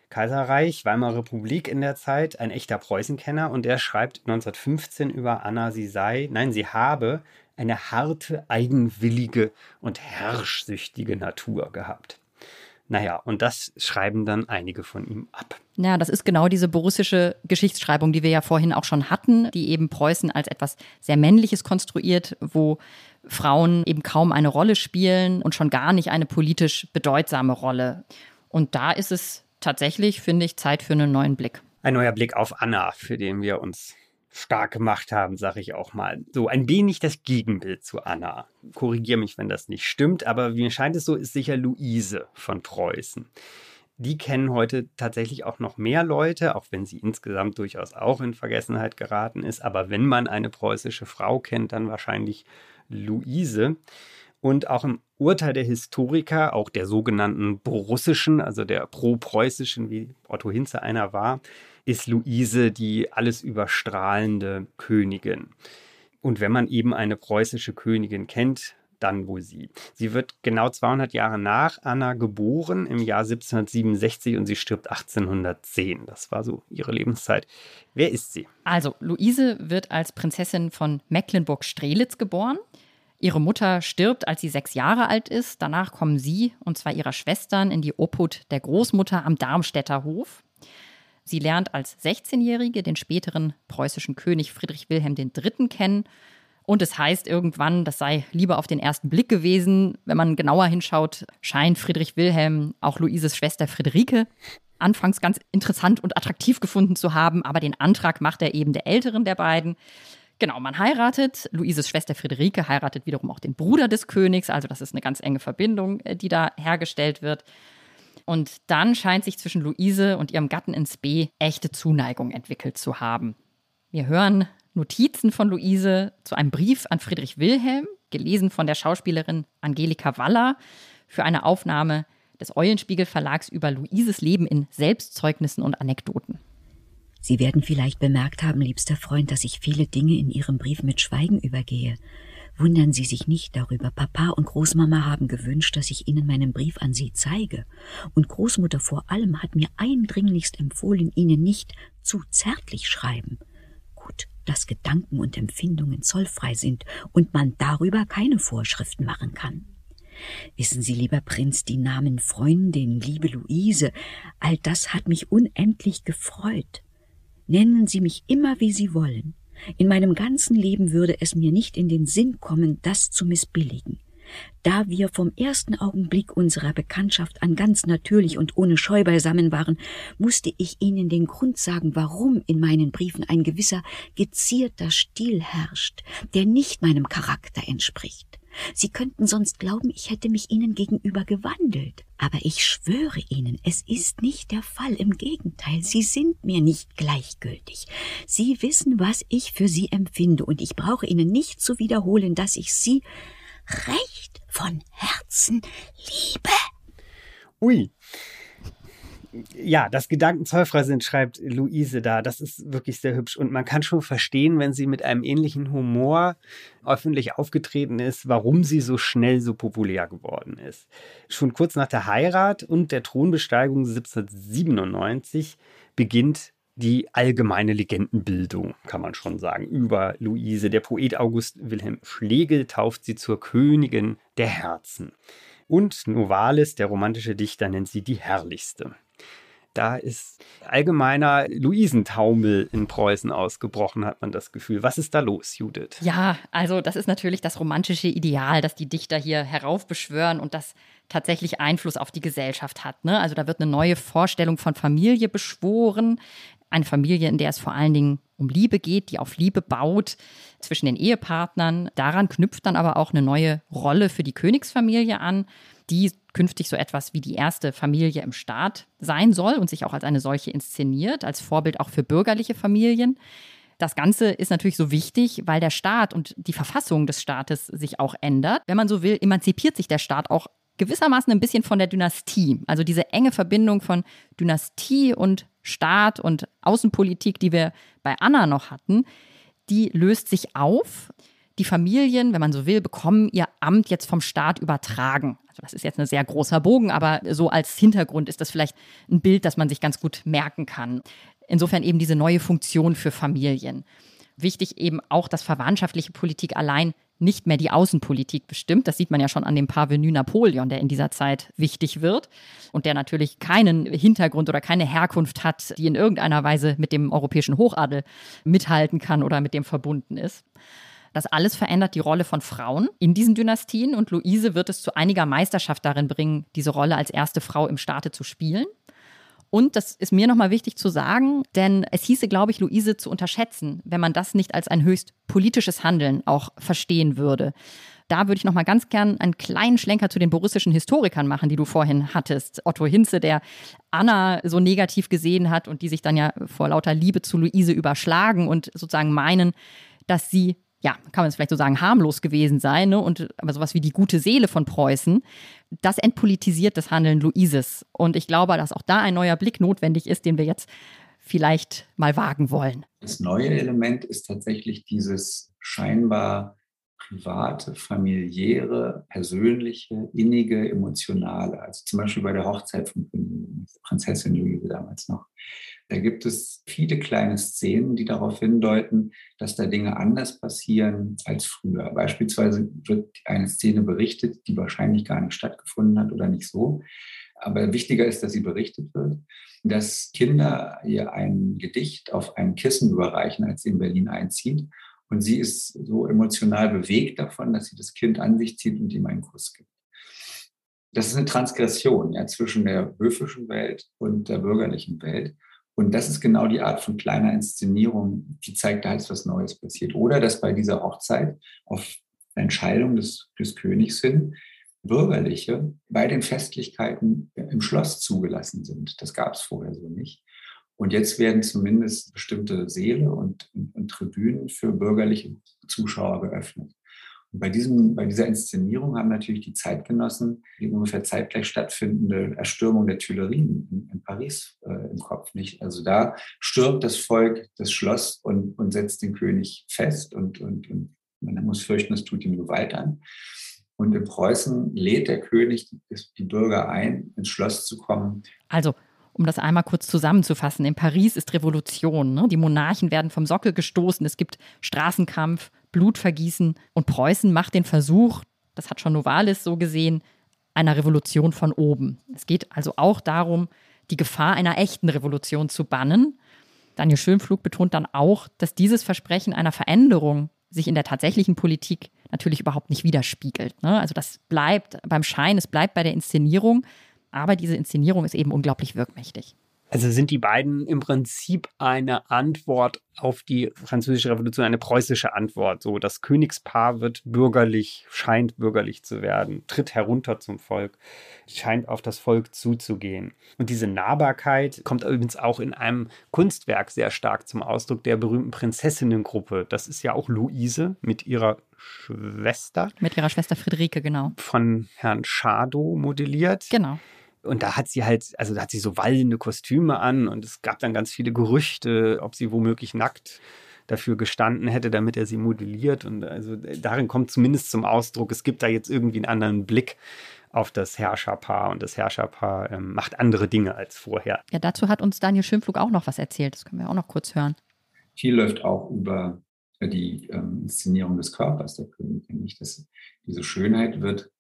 Kaiserreich, Weimarer Republik in der Zeit, ein echter Preußenkenner und der schreibt 1915 über Anna, sie sei, nein, sie habe eine harte, eigenwillige und herrschsüchtige Natur gehabt. Naja, und das schreiben dann einige von ihm ab. Ja, das ist genau diese borussische Geschichtsschreibung, die wir ja vorhin auch schon hatten, die eben Preußen als etwas sehr Männliches konstruiert, wo Frauen eben kaum eine Rolle spielen und schon gar nicht eine politisch bedeutsame Rolle. Und da ist es tatsächlich, finde ich, Zeit für einen neuen Blick. Ein neuer Blick auf Anna, für den wir uns stark gemacht haben, sage ich auch mal. So ein wenig das Gegenbild zu Anna. Korrigiere mich, wenn das nicht stimmt, aber mir scheint es so, ist sicher Luise von Preußen. Die kennen heute tatsächlich auch noch mehr Leute, auch wenn sie insgesamt durchaus auch in Vergessenheit geraten ist. Aber wenn man eine preußische Frau kennt, dann wahrscheinlich Luise. Und auch im Urteil der Historiker, auch der sogenannten borussischen, also der pro-preußischen, wie Otto Hinze einer war, ist Luise die alles überstrahlende Königin. Und wenn man eben eine preußische Königin kennt, dann wohl sie. Sie wird genau 200 Jahre nach Anna geboren, im Jahr 1767 und sie stirbt 1810. Das war so ihre Lebenszeit. Wer ist sie? Also, Luise wird als Prinzessin von Mecklenburg-Strelitz geboren. Ihre Mutter stirbt, als sie sechs Jahre alt ist. Danach kommen sie und zwei ihrer Schwestern in die Obhut der Großmutter am Darmstädter Hof. Sie lernt als 16-Jährige den späteren preußischen König Friedrich Wilhelm III. kennen. Und es heißt irgendwann, das sei lieber auf den ersten Blick gewesen. Wenn man genauer hinschaut, scheint Friedrich Wilhelm auch Luises Schwester Friederike anfangs ganz interessant und attraktiv gefunden zu haben. Aber den Antrag macht er eben der älteren der beiden. Genau, man heiratet. Luises Schwester Friederike heiratet wiederum auch den Bruder des Königs. Also das ist eine ganz enge Verbindung, äh, die da hergestellt wird. Und dann scheint sich zwischen Luise und ihrem Gatten ins B echte Zuneigung entwickelt zu haben. Wir hören Notizen von Luise zu einem Brief an Friedrich Wilhelm, gelesen von der Schauspielerin Angelika Waller, für eine Aufnahme des Eulenspiegel Verlags über Luises Leben in Selbstzeugnissen und Anekdoten. Sie werden vielleicht bemerkt haben, liebster Freund, dass ich viele Dinge in Ihrem Brief mit Schweigen übergehe. Wundern Sie sich nicht darüber. Papa und Großmama haben gewünscht, dass ich Ihnen meinen Brief an Sie zeige. Und Großmutter vor allem hat mir eindringlichst empfohlen, Ihnen nicht zu zärtlich schreiben. Gut, dass Gedanken und Empfindungen zollfrei sind und man darüber keine Vorschriften machen kann. Wissen Sie, lieber Prinz, die Namen Freundin, liebe Luise, all das hat mich unendlich gefreut. Nennen Sie mich immer, wie Sie wollen. In meinem ganzen Leben würde es mir nicht in den Sinn kommen, das zu missbilligen. Da wir vom ersten Augenblick unserer Bekanntschaft an ganz natürlich und ohne Scheu beisammen waren, musste ich Ihnen den Grund sagen, warum in meinen Briefen ein gewisser gezierter Stil herrscht, der nicht meinem Charakter entspricht. Sie könnten sonst glauben, ich hätte mich Ihnen gegenüber gewandelt. Aber ich schwöre Ihnen, es ist nicht der Fall. Im Gegenteil, Sie sind mir nicht gleichgültig. Sie wissen, was ich für Sie empfinde, und ich brauche Ihnen nicht zu wiederholen, dass ich Sie recht von Herzen liebe. Ui, ja, dass Gedanken zollfrei sind, schreibt Luise da. Das ist wirklich sehr hübsch. Und man kann schon verstehen, wenn sie mit einem ähnlichen Humor öffentlich aufgetreten ist, warum sie so schnell so populär geworden ist. Schon kurz nach der Heirat und der Thronbesteigung 1797 beginnt die allgemeine Legendenbildung, kann man schon sagen, über Luise. Der Poet August Wilhelm Schlegel tauft sie zur Königin der Herzen. Und Novalis, der romantische Dichter, nennt sie die herrlichste. Da ist allgemeiner Luisentaumel in Preußen ausgebrochen, hat man das Gefühl. Was ist da los, Judith? Ja, also das ist natürlich das romantische Ideal, das die Dichter hier heraufbeschwören und das tatsächlich Einfluss auf die Gesellschaft hat. Ne? Also da wird eine neue Vorstellung von Familie beschworen. Eine Familie, in der es vor allen Dingen um Liebe geht, die auf Liebe baut zwischen den Ehepartnern. Daran knüpft dann aber auch eine neue Rolle für die Königsfamilie an die künftig so etwas wie die erste Familie im Staat sein soll und sich auch als eine solche inszeniert, als Vorbild auch für bürgerliche Familien. Das Ganze ist natürlich so wichtig, weil der Staat und die Verfassung des Staates sich auch ändert. Wenn man so will, emanzipiert sich der Staat auch gewissermaßen ein bisschen von der Dynastie. Also diese enge Verbindung von Dynastie und Staat und Außenpolitik, die wir bei Anna noch hatten, die löst sich auf die Familien, wenn man so will, bekommen ihr Amt jetzt vom Staat übertragen. Also das ist jetzt ein sehr großer Bogen, aber so als Hintergrund ist das vielleicht ein Bild, das man sich ganz gut merken kann. Insofern eben diese neue Funktion für Familien. Wichtig eben auch, dass verwandtschaftliche Politik allein nicht mehr die Außenpolitik bestimmt. Das sieht man ja schon an dem Parvenu Napoleon, der in dieser Zeit wichtig wird und der natürlich keinen Hintergrund oder keine Herkunft hat, die in irgendeiner Weise mit dem europäischen Hochadel mithalten kann oder mit dem verbunden ist Das alles verändert die Rolle von Frauen in diesen Dynastien und Luise wird es zu einiger Meisterschaft darin bringen, diese Rolle als erste Frau im Staate zu spielen. Und das ist mir nochmal wichtig zu sagen, denn es hieße, glaube ich, Luise zu unterschätzen, wenn man das nicht als ein höchst politisches Handeln auch verstehen würde. Da würde ich nochmal ganz gern einen kleinen Schlenker zu den borussischen Historikern machen, die du vorhin hattest. Otto Hinze, der Anna so negativ gesehen hat und die sich dann ja vor lauter Liebe zu Luise überschlagen und sozusagen meinen, dass sie ja, kann man es vielleicht so sagen, harmlos gewesen sei, ne? Und aber sowas wie die gute Seele von Preußen, das entpolitisiert das Handeln Luises. Und ich glaube, dass auch da ein neuer Blick notwendig ist, den wir jetzt vielleicht mal wagen wollen. Das neue Element ist tatsächlich dieses scheinbar private, familiäre, persönliche, innige, emotionale. Also zum Beispiel bei der Hochzeit von Prinzessin Luise damals noch. Da gibt es viele kleine Szenen, die darauf hindeuten, dass da Dinge anders passieren als früher. Beispielsweise wird eine Szene berichtet, die wahrscheinlich gar nicht stattgefunden hat oder nicht so. Aber wichtiger ist, dass sie berichtet wird, dass Kinder ihr ein Gedicht auf einem Kissen überreichen, als sie in Berlin einzieht. Und sie ist so emotional bewegt davon, dass sie das Kind an sich zieht und ihm einen Kuss gibt. Das ist eine Transgression ja, zwischen der höfischen Welt und der bürgerlichen Welt. Und das ist genau die Art von kleiner Inszenierung, die zeigt, da ist was Neues passiert. Oder dass bei dieser Hochzeit auf Entscheidung des, des Königs hin Bürgerliche bei den Festlichkeiten im Schloss zugelassen sind. Das gab es vorher so nicht. Und jetzt werden zumindest bestimmte Säle und, und, und Tribünen für bürgerliche Zuschauer geöffnet. Bei, diesem, bei dieser Inszenierung haben natürlich die Zeitgenossen die ungefähr zeitgleich stattfindende Erstürmung der Tuileries in, in Paris äh, im Kopf nicht. Also da stürmt das Volk das Schloss und, und setzt den König fest und, und, und man muss fürchten, es tut ihm Gewalt an. Und in Preußen lädt der König die, die Bürger ein, ins Schloss zu kommen. Also um das einmal kurz zusammenzufassen, in Paris ist Revolution. Ne? Die Monarchen werden vom Sockel gestoßen, es gibt Straßenkampf, Blutvergießen und Preußen macht den Versuch, das hat schon Novalis so gesehen, einer Revolution von oben. Es geht also auch darum, die Gefahr einer echten Revolution zu bannen. Daniel Schönflug betont dann auch, dass dieses Versprechen einer Veränderung sich in der tatsächlichen Politik natürlich überhaupt nicht widerspiegelt. Ne? Also das bleibt beim Schein, es bleibt bei der Inszenierung, aber diese Inszenierung ist eben unglaublich wirkmächtig. Also sind die beiden im Prinzip eine Antwort auf die französische Revolution, eine preußische Antwort. So, das Königspaar wird bürgerlich, scheint bürgerlich zu werden, tritt herunter zum Volk, scheint auf das Volk zuzugehen. Und diese Nahbarkeit kommt übrigens auch in einem Kunstwerk sehr stark zum Ausdruck der berühmten Prinzessinnengruppe. Das ist ja auch Luise mit ihrer Schwester. Mit ihrer Schwester Friederike, genau. Von Herrn Schadow modelliert. Genau. Und da hat sie halt, also da hat sie so wallende Kostüme an und es gab dann ganz viele Gerüchte, ob sie womöglich nackt dafür gestanden hätte, damit er sie modelliert. Und also darin kommt zumindest zum Ausdruck, es gibt da jetzt irgendwie einen anderen Blick auf das Herrscherpaar und das Herrscherpaar ähm, macht andere Dinge als vorher. Ja, dazu hat uns Daniel Schönflug auch noch was erzählt. Das können wir auch noch kurz hören. Viel läuft auch über die ähm, Inszenierung des Körpers der Königin. Nicht? diese Schönheit wird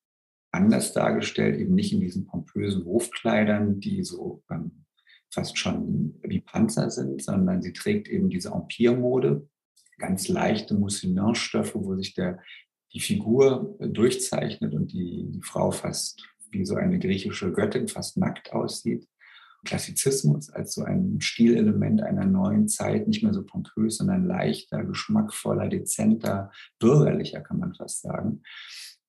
anders dargestellt, eben nicht in diesen pompösen Hofkleidern, die so ähm, fast schon wie Panzer sind, sondern sie trägt eben diese Empire-Mode, ganz leichte Mousseline-Stoffe, wo sich der, die Figur durchzeichnet und die, die Frau fast wie so eine griechische Göttin fast nackt aussieht. Klassizismus als so ein Stilelement einer neuen Zeit, nicht mehr so pompös, sondern leichter, geschmackvoller, dezenter, bürgerlicher, kann man fast sagen.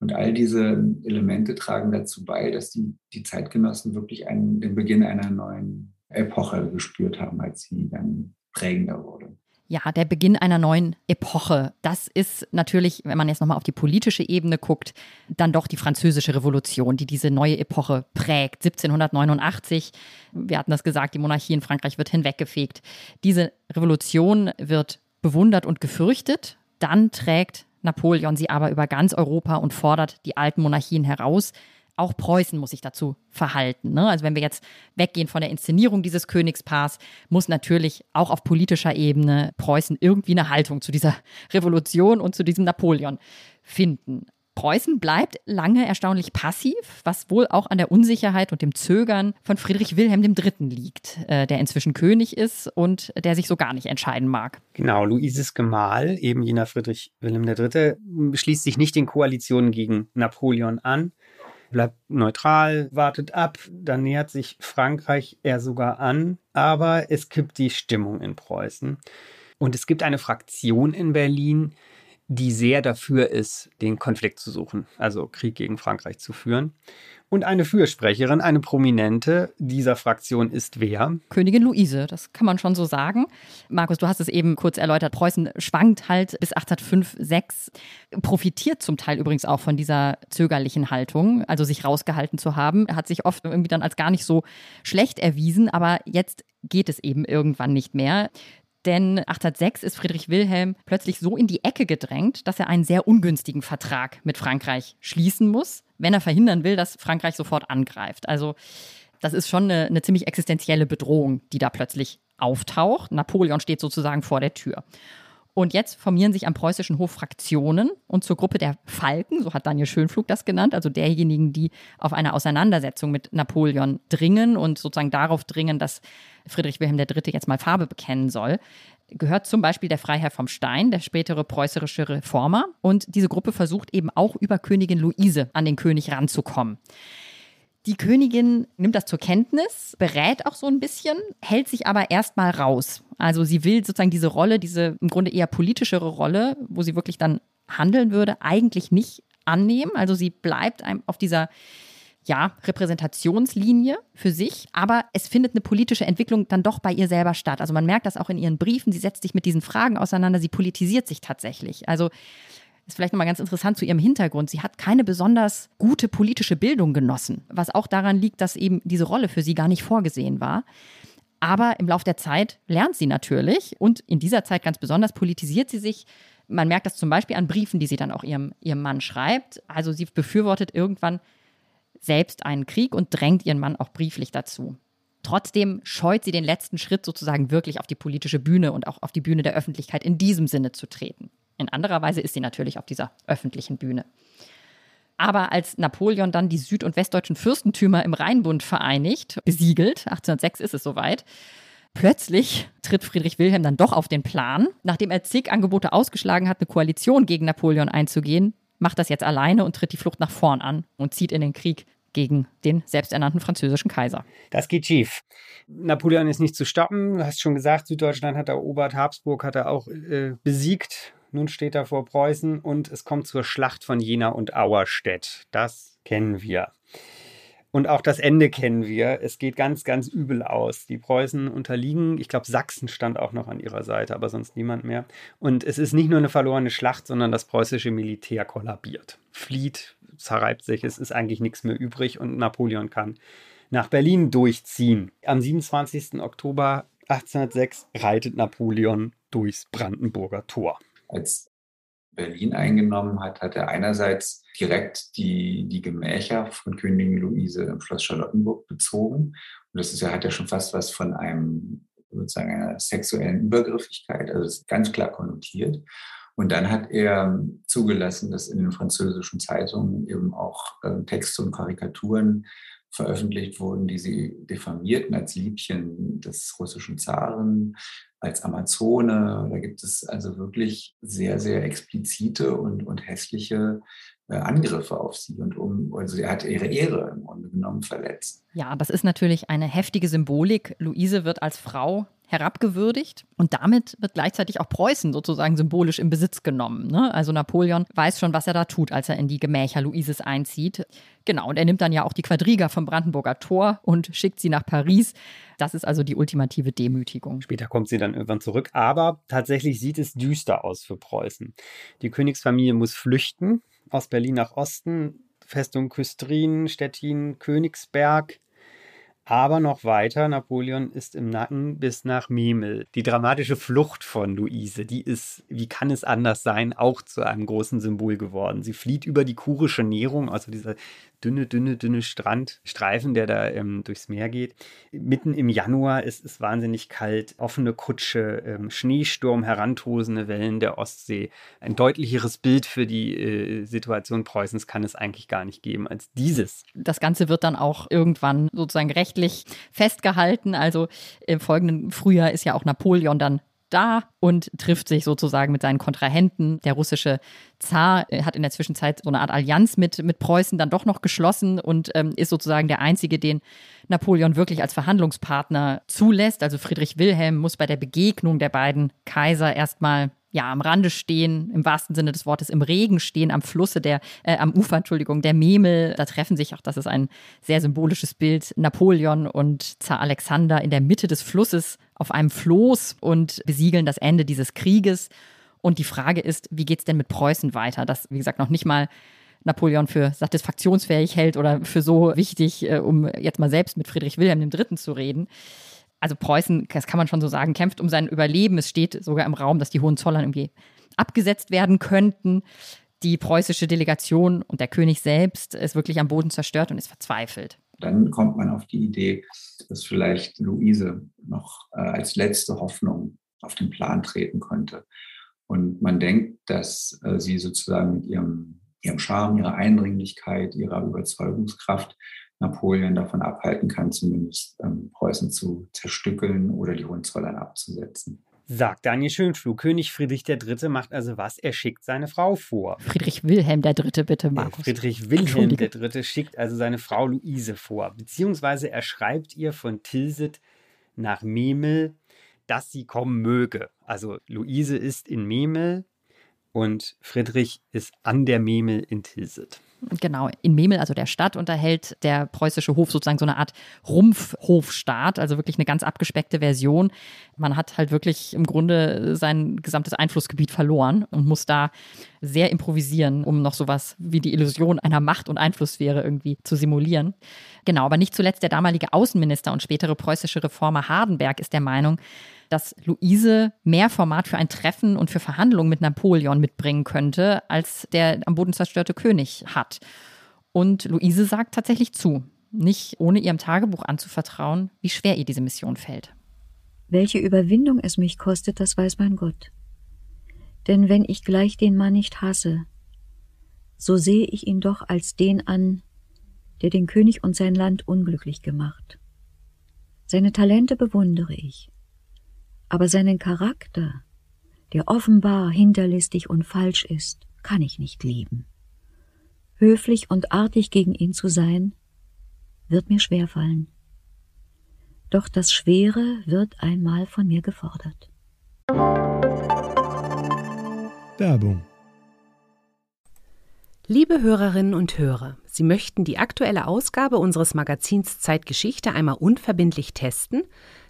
Und all diese Elemente tragen dazu bei, dass die, die Zeitgenossen wirklich einen, den Beginn einer neuen Epoche gespürt haben, als sie dann prägender wurde. Ja, der Beginn einer neuen Epoche. Das ist natürlich, wenn man jetzt nochmal auf die politische Ebene guckt, dann doch die französische Revolution, die diese neue Epoche prägt. 1789, wir hatten das gesagt, die Monarchie in Frankreich wird hinweggefegt. Diese Revolution wird bewundert und gefürchtet. Dann trägt Napoleon sie aber über ganz Europa und fordert die alten Monarchien heraus. Auch Preußen muss sich dazu verhalten. Ne? Also wenn wir jetzt weggehen von der Inszenierung dieses Königspaars, muss natürlich auch auf politischer Ebene Preußen irgendwie eine Haltung zu dieser Revolution und zu diesem Napoleon finden. Preußen bleibt lange erstaunlich passiv, was wohl auch an der Unsicherheit und dem Zögern von Friedrich Wilhelm III. liegt, äh, der inzwischen König ist und der sich so gar nicht entscheiden mag. Genau, Luises Gemahl, eben jener Friedrich Wilhelm III., schließt sich nicht den Koalitionen gegen Napoleon an, bleibt neutral, wartet ab, dann nähert sich Frankreich er sogar an, aber es kippt die Stimmung in Preußen. Und es gibt eine Fraktion in Berlin, die sehr dafür ist, den Konflikt zu suchen, also Krieg gegen Frankreich zu führen. Und eine Fürsprecherin, eine Prominente dieser Fraktion ist wer? Königin Luise, das kann man schon so sagen. Markus, du hast es eben kurz erläutert. Preußen schwankt halt bis 1805, 6, profitiert zum Teil übrigens auch von dieser zögerlichen Haltung, also sich rausgehalten zu haben. Hat sich oft irgendwie dann als gar nicht so schlecht erwiesen, aber jetzt geht es eben irgendwann nicht mehr. Denn 1806 ist Friedrich Wilhelm plötzlich so in die Ecke gedrängt, dass er einen sehr ungünstigen Vertrag mit Frankreich schließen muss, wenn er verhindern will, dass Frankreich sofort angreift. Also das ist schon eine, eine ziemlich existenzielle Bedrohung, die da plötzlich auftaucht. Napoleon steht sozusagen vor der Tür. Und jetzt formieren sich am preußischen Hof Fraktionen und zur Gruppe der Falken, so hat Daniel Schönflug das genannt, also derjenigen, die auf eine Auseinandersetzung mit Napoleon dringen und sozusagen darauf dringen, dass Friedrich Wilhelm III. jetzt mal Farbe bekennen soll, gehört zum Beispiel der Freiherr vom Stein, der spätere preußische Reformer. Und diese Gruppe versucht eben auch über Königin Luise an den König ranzukommen. Die Königin nimmt das zur Kenntnis, berät auch so ein bisschen, hält sich aber erstmal raus. Also sie will sozusagen diese Rolle, diese im Grunde eher politischere Rolle, wo sie wirklich dann handeln würde, eigentlich nicht annehmen. Also sie bleibt auf dieser ja, Repräsentationslinie für sich, aber es findet eine politische Entwicklung dann doch bei ihr selber statt. Also man merkt das auch in ihren Briefen, sie setzt sich mit diesen Fragen auseinander, sie politisiert sich tatsächlich. Also ist vielleicht nochmal ganz interessant zu ihrem Hintergrund. Sie hat keine besonders gute politische Bildung genossen, was auch daran liegt, dass eben diese Rolle für sie gar nicht vorgesehen war. Aber im Laufe der Zeit lernt sie natürlich und in dieser Zeit ganz besonders politisiert sie sich. Man merkt das zum Beispiel an Briefen, die sie dann auch ihrem, ihrem Mann schreibt. Also sie befürwortet irgendwann selbst einen Krieg und drängt ihren Mann auch brieflich dazu. Trotzdem scheut sie den letzten Schritt sozusagen wirklich auf die politische Bühne und auch auf die Bühne der Öffentlichkeit in diesem Sinne zu treten. In anderer Weise ist sie natürlich auf dieser öffentlichen Bühne. Aber als Napoleon dann die süd- und westdeutschen Fürstentümer im Rheinbund vereinigt, besiegelt, 1806 ist es soweit, plötzlich tritt Friedrich Wilhelm dann doch auf den Plan. Nachdem er zig Angebote ausgeschlagen hat, eine Koalition gegen Napoleon einzugehen, macht das jetzt alleine und tritt die Flucht nach vorn an und zieht in den Krieg gegen den selbsternannten französischen Kaiser. Das geht schief. Napoleon ist nicht zu stoppen. Du hast schon gesagt, Süddeutschland hat erobert, Habsburg hat er auch äh, besiegt. Nun steht er vor Preußen und es kommt zur Schlacht von Jena und Auerstedt. Das kennen wir. Und auch das Ende kennen wir. Es geht ganz, ganz übel aus. Die Preußen unterliegen. Ich glaube, Sachsen stand auch noch an ihrer Seite, aber sonst niemand mehr. Und es ist nicht nur eine verlorene Schlacht, sondern das preußische Militär kollabiert. Flieht, zerreibt sich, es ist eigentlich nichts mehr übrig und Napoleon kann nach Berlin durchziehen. Am 27. Oktober 1806 reitet Napoleon durchs Brandenburger Tor als Berlin eingenommen hat, hat er einerseits direkt die, die Gemächer von Königin Luise im Schloss Charlottenburg bezogen. Und das ist ja, hat ja schon fast was von einem, sozusagen einer sexuellen Übergriffigkeit, also ist ganz klar konnotiert. Und dann hat er zugelassen, dass in den französischen Zeitungen eben auch äh, Texte und Karikaturen veröffentlicht wurden, die sie diffamierten als Liebchen des russischen Zaren, als Amazone. Da gibt es also wirklich sehr, sehr explizite und, und hässliche äh, Angriffe auf sie und um, also er hat ihre Ehre im Grunde genommen verletzt. Ja, das ist natürlich eine heftige Symbolik. Luise wird als Frau herabgewürdigt und damit wird gleichzeitig auch Preußen sozusagen symbolisch in Besitz genommen. Ne? Also Napoleon weiß schon, was er da tut, als er in die Gemächer Luises einzieht. Genau, und er nimmt dann ja auch die Quadriga vom Brandenburger Tor und schickt sie nach Paris. Das ist also die ultimative Demütigung. Später kommt sie dann irgendwann zurück, aber tatsächlich sieht es düster aus für Preußen. Die Königsfamilie muss flüchten aus Berlin nach Osten, Festung Küstrin, Stettin, Königsberg. Aber noch weiter, Napoleon ist im Nacken bis nach Memel. Die dramatische Flucht von Luise, die ist, wie kann es anders sein, auch zu einem großen Symbol geworden. Sie flieht über die kurische Nährung, also diese dünne, dünne, dünne Strandstreifen, der da ähm, durchs Meer geht. Mitten im Januar ist es wahnsinnig kalt, offene Kutsche, ähm, Schneesturm, herantosende Wellen der Ostsee. Ein deutlicheres Bild für die äh, Situation Preußens kann es eigentlich gar nicht geben als dieses. Das Ganze wird dann auch irgendwann sozusagen rechtlich festgehalten. Also im folgenden Frühjahr ist ja auch Napoleon dann da und trifft sich sozusagen mit seinen Kontrahenten. Der russische Zar äh, hat in der Zwischenzeit so eine Art Allianz mit, mit Preußen dann doch noch geschlossen und ähm, ist sozusagen der einzige, den Napoleon wirklich als Verhandlungspartner zulässt. Also Friedrich Wilhelm muss bei der Begegnung der beiden Kaiser erstmal ja, am Rande stehen, im wahrsten Sinne des Wortes, im Regen stehen, am Flusse der, äh, am Ufer, Entschuldigung, der Memel. Da treffen sich, auch das ist ein sehr symbolisches Bild, Napoleon und Zar Alexander in der Mitte des Flusses auf einem Floß und besiegeln das Ende dieses Krieges. Und die Frage ist, wie geht es denn mit Preußen weiter? Das, wie gesagt, noch nicht mal Napoleon für satisfaktionsfähig hält oder für so wichtig, äh, um jetzt mal selbst mit Friedrich Wilhelm III. zu reden also Preußen, das kann man schon so sagen, kämpft um sein Überleben. Es steht sogar im Raum, dass die Hohenzollern irgendwie abgesetzt werden könnten. Die preußische Delegation und der König selbst ist wirklich am Boden zerstört und ist verzweifelt. Dann kommt man auf die Idee, dass vielleicht Luise noch äh, als letzte Hoffnung auf den Plan treten könnte. Und man denkt, dass äh, sie sozusagen mit ihrem, ihrem Charme, ihrer Eindringlichkeit, ihrer Überzeugungskraft Napoleon davon abhalten kann, zumindest ähm, Preußen zu zerstückeln oder die Hohenzollern abzusetzen. Sagt Daniel Schönflug, König Friedrich III. macht also was? Er schickt seine Frau vor. Friedrich Wilhelm III. bitte, Markus. Friedrich Wilhelm III. schickt also seine Frau Luise vor. Beziehungsweise er schreibt ihr von Tilsit nach Memel, dass sie kommen möge. Also Luise ist in Memel und Friedrich ist an der Memel in Tilsit. Genau, in Memel, also der Stadt, unterhält der preußische Hof sozusagen so eine Art Rumpfhofstaat, also wirklich eine ganz abgespeckte Version. Man hat halt wirklich im Grunde sein gesamtes Einflussgebiet verloren und muss da sehr improvisieren, um noch sowas wie die Illusion einer Macht- und Einflusssphäre irgendwie zu simulieren. Genau, aber nicht zuletzt der damalige Außenminister und spätere preußische Reformer Hardenberg ist der Meinung, dass Luise mehr Format für ein Treffen und für Verhandlungen mit Napoleon mitbringen könnte, als der am Boden zerstörte König hat. Und Luise sagt tatsächlich zu, nicht ohne ihrem Tagebuch anzuvertrauen, wie schwer ihr diese Mission fällt. Welche Überwindung es mich kostet, das weiß mein Gott. Denn wenn ich gleich den Mann nicht hasse, so sehe ich ihn doch als den an, der den König und sein Land unglücklich gemacht. Seine Talente bewundere ich, aber seinen Charakter, der offenbar hinterlistig und falsch ist, kann ich nicht lieben. Höflich und artig gegen ihn zu sein, wird mir schwerfallen. Doch das Schwere wird einmal von mir gefordert. Werbung Liebe Hörerinnen und Hörer, Sie möchten die aktuelle Ausgabe unseres Magazins Zeitgeschichte einmal unverbindlich testen?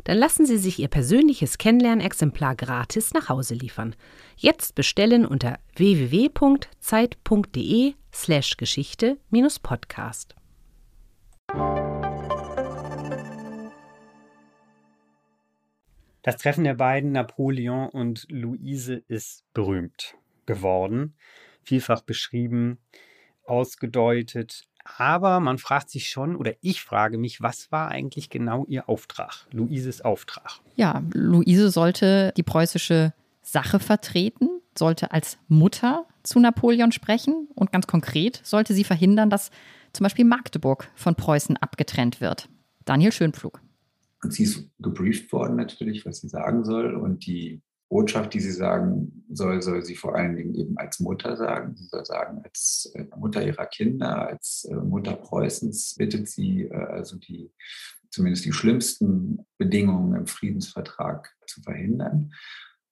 Dann lassen Sie sich Ihr persönliches Kennenlernexemplar gratis nach Hause liefern. Jetzt bestellen unter www.zeit.de/slash Geschichte-Podcast. Das Treffen der beiden, Napoleon und Luise, ist berühmt geworden vielfach beschrieben, ausgedeutet. Aber man fragt sich schon, oder ich frage mich, was war eigentlich genau ihr Auftrag, Luises Auftrag? Ja, Luise sollte die preußische Sache vertreten, sollte als Mutter zu Napoleon sprechen und ganz konkret sollte sie verhindern, dass zum Beispiel Magdeburg von Preußen abgetrennt wird. Daniel Schönpflug. Und sie ist gebrieft worden natürlich, was sie sagen soll. Und die Botschaft, die sie sagen soll, soll sie vor allen Dingen eben als Mutter sagen. Sie soll sagen, als äh, Mutter ihrer Kinder, als äh, Mutter Preußens bittet sie äh, also die zumindest die schlimmsten Bedingungen im Friedensvertrag zu verhindern.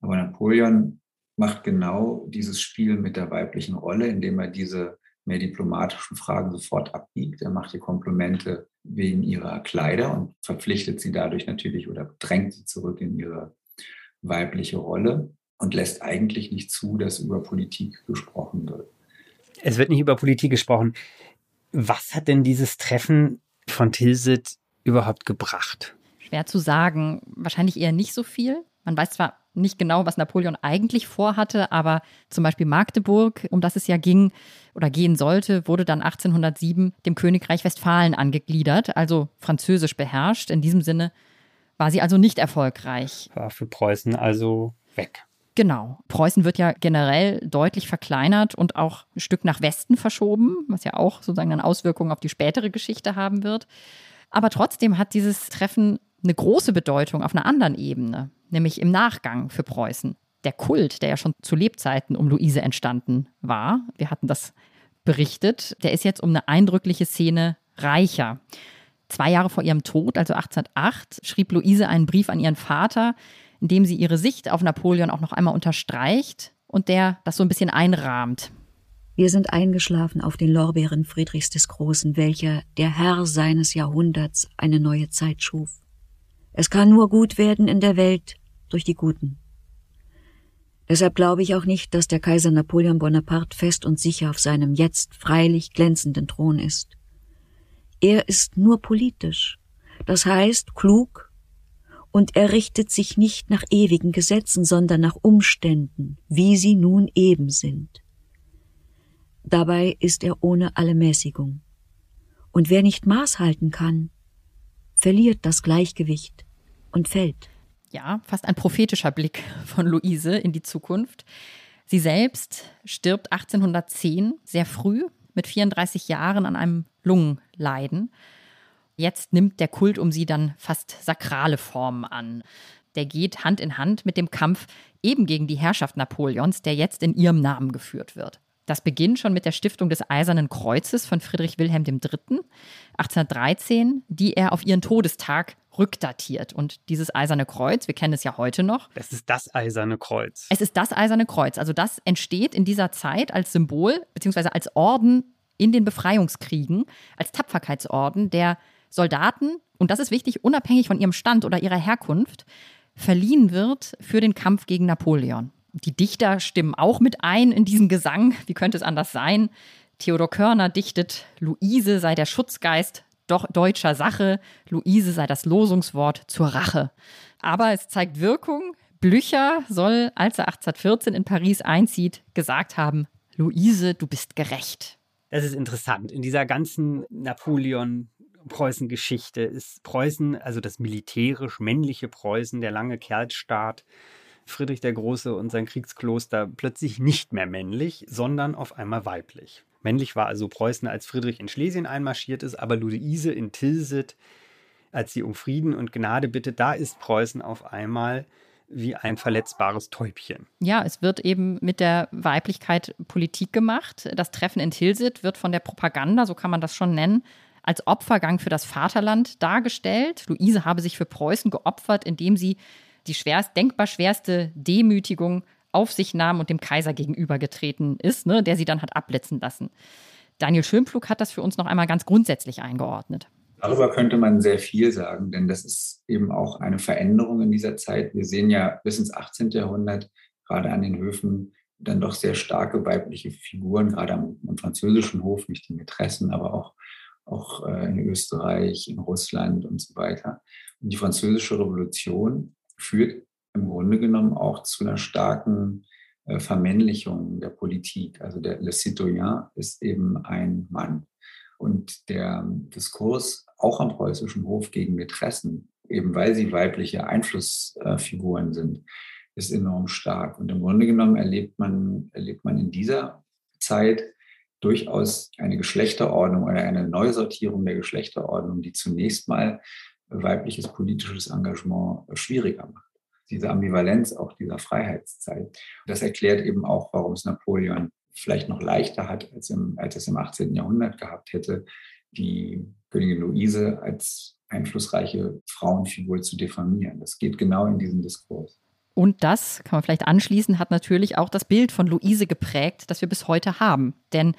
Aber Napoleon macht genau dieses Spiel mit der weiblichen Rolle, indem er diese mehr diplomatischen Fragen sofort abbiegt. Er macht ihr Komplimente wegen ihrer Kleider und verpflichtet sie dadurch natürlich oder drängt sie zurück in ihre weibliche Rolle und lässt eigentlich nicht zu, dass über Politik gesprochen wird. Es wird nicht über Politik gesprochen. Was hat denn dieses Treffen von Tilsit überhaupt gebracht? Schwer zu sagen. Wahrscheinlich eher nicht so viel. Man weiß zwar nicht genau, was Napoleon eigentlich vorhatte, aber zum Beispiel Magdeburg, um das es ja ging oder gehen sollte, wurde dann 1807 dem Königreich Westfalen angegliedert, also französisch beherrscht. In diesem Sinne war sie also nicht erfolgreich. War für Preußen also weg. Genau. Preußen wird ja generell deutlich verkleinert und auch ein Stück nach Westen verschoben, was ja auch sozusagen eine Auswirkung auf die spätere Geschichte haben wird. Aber trotzdem hat dieses Treffen eine große Bedeutung auf einer anderen Ebene, nämlich im Nachgang für Preußen. Der Kult, der ja schon zu Lebzeiten um Luise entstanden war, wir hatten das berichtet, der ist jetzt um eine eindrückliche Szene reicher. Zwei Jahre vor ihrem Tod, also 1808, schrieb Luise einen Brief an ihren Vater, in dem sie ihre Sicht auf Napoleon auch noch einmal unterstreicht und der das so ein bisschen einrahmt. Wir sind eingeschlafen auf den Lorbeeren Friedrichs des Großen, welcher, der Herr seines Jahrhunderts, eine neue Zeit schuf. Es kann nur gut werden in der Welt durch die Guten. Deshalb glaube ich auch nicht, dass der Kaiser Napoleon Bonaparte fest und sicher auf seinem jetzt freilich glänzenden Thron ist. Er ist nur politisch, das heißt klug, und er richtet sich nicht nach ewigen Gesetzen, sondern nach Umständen, wie sie nun eben sind. Dabei ist er ohne alle Mäßigung. Und wer nicht Maß halten kann, verliert das Gleichgewicht und fällt. Ja, fast ein prophetischer Blick von Luise in die Zukunft. Sie selbst stirbt 1810 sehr früh mit 34 Jahren an einem Lungenleiden. Jetzt nimmt der Kult um sie dann fast sakrale Formen an. Der geht Hand in Hand mit dem Kampf eben gegen die Herrschaft Napoleons, der jetzt in ihrem Namen geführt wird. Das beginnt schon mit der Stiftung des Eisernen Kreuzes von Friedrich Wilhelm III. 1813, die er auf ihren Todestag rückdatiert. Und dieses Eiserne Kreuz, wir kennen es ja heute noch. Das ist das Eiserne Kreuz. Es ist das Eiserne Kreuz. Also das entsteht in dieser Zeit als Symbol beziehungsweise als Orden in den Befreiungskriegen, als Tapferkeitsorden, der Soldaten, und das ist wichtig, unabhängig von ihrem Stand oder ihrer Herkunft, verliehen wird für den Kampf gegen Napoleon. Die Dichter stimmen auch mit ein in diesen Gesang. Wie könnte es anders sein? Theodor Körner dichtet, Luise sei der Schutzgeist deutscher Sache, Luise sei das Losungswort zur Rache. Aber es zeigt Wirkung. Blücher soll, als er 1814 in Paris einzieht, gesagt haben, Luise, du bist gerecht. Das ist interessant. In dieser ganzen Napoleon Preußen-Geschichte ist Preußen, also das militärisch männliche Preußen, der lange Kerlstaat, Friedrich der Große und sein Kriegskloster plötzlich nicht mehr männlich, sondern auf einmal weiblich. Männlich war also Preußen, als Friedrich in Schlesien einmarschiert ist, aber Luise in Tilsit, als sie um Frieden und Gnade bittet, da ist Preußen auf einmal wie ein verletzbares Täubchen. Ja, es wird eben mit der Weiblichkeit Politik gemacht. Das Treffen in Tilsit wird von der Propaganda, so kann man das schon nennen, als Opfergang für das Vaterland dargestellt. Luise habe sich für Preußen geopfert, indem sie die schwerst, denkbar schwerste Demütigung auf sich nahm und dem Kaiser gegenübergetreten ist, ne, der sie dann hat abblitzen lassen. Daniel Schönpflug hat das für uns noch einmal ganz grundsätzlich eingeordnet. Darüber könnte man sehr viel sagen, denn das ist eben auch eine Veränderung in dieser Zeit. Wir sehen ja bis ins 18. Jahrhundert gerade an den Höfen dann doch sehr starke weibliche Figuren, gerade am, am französischen Hof, nicht die Mätressen, aber auch auch äh, in Österreich, in Russland und so weiter. Und die französische Revolution führt im Grunde genommen auch zu einer starken äh, Vermännlichung der Politik. Also der Le Citoyen ist eben ein Mann. Und der Diskurs auch am preußischen Hof gegen Mätressen, eben weil sie weibliche Einflussfiguren sind, ist enorm stark. Und im Grunde genommen erlebt man, erlebt man in dieser Zeit durchaus eine Geschlechterordnung oder eine Neusortierung der Geschlechterordnung, die zunächst mal weibliches politisches Engagement schwieriger macht. Diese Ambivalenz auch dieser Freiheitszeit. Das erklärt eben auch, warum es Napoleon vielleicht noch leichter hat, als, im, als es im 18. Jahrhundert gehabt hätte, die Königin Luise als einflussreiche Frauenfigur zu diffamieren. Das geht genau in diesen Diskurs. Und das, kann man vielleicht anschließen, hat natürlich auch das Bild von Luise geprägt, das wir bis heute haben. Denn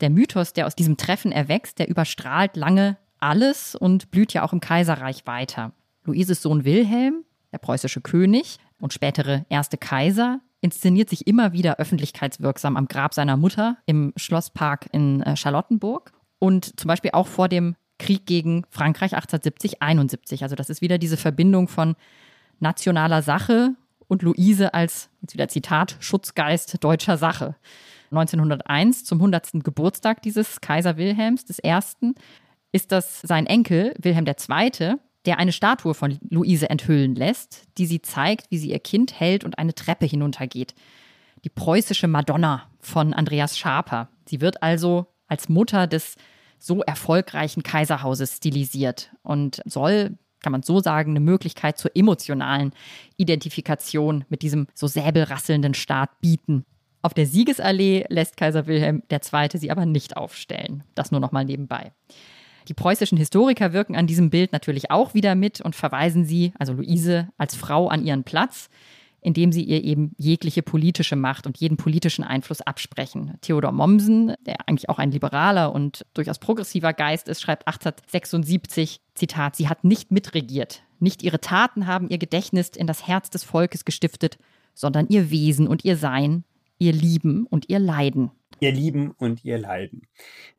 der Mythos, der aus diesem Treffen erwächst, der überstrahlt lange alles und blüht ja auch im Kaiserreich weiter. Luises Sohn Wilhelm, der preußische König und spätere erste Kaiser, inszeniert sich immer wieder öffentlichkeitswirksam am Grab seiner Mutter im Schlosspark in äh, Charlottenburg und zum Beispiel auch vor dem Krieg gegen Frankreich 1870-71. Also das ist wieder diese Verbindung von nationaler Sache und Luise als, jetzt wieder Zitat, Schutzgeist deutscher Sache. 1901 zum 100. Geburtstag dieses Kaiser Wilhelms I. ist das sein Enkel Wilhelm II., der eine Statue von Luise enthüllen lässt, die sie zeigt, wie sie ihr Kind hält und eine Treppe hinuntergeht. Die preußische Madonna von Andreas Schaper. Sie wird also als Mutter des so erfolgreichen Kaiserhauses stilisiert und soll, kann man so sagen, eine Möglichkeit zur emotionalen Identifikation mit diesem so säbelrasselnden Staat bieten. Auf der Siegesallee lässt Kaiser Wilhelm II. sie aber nicht aufstellen. Das nur noch mal nebenbei. Die preußischen Historiker wirken an diesem Bild natürlich auch wieder mit und verweisen sie, also Luise, als Frau an ihren Platz, indem sie ihr eben jegliche politische Macht und jeden politischen Einfluss absprechen. Theodor Mommsen, der eigentlich auch ein liberaler und durchaus progressiver Geist ist, schreibt 1876, Zitat, sie hat nicht mitregiert. Nicht ihre Taten haben ihr Gedächtnis in das Herz des Volkes gestiftet, sondern ihr Wesen und ihr Sein, ihr Lieben und ihr Leiden. Ihr Lieben und ihr Leiden.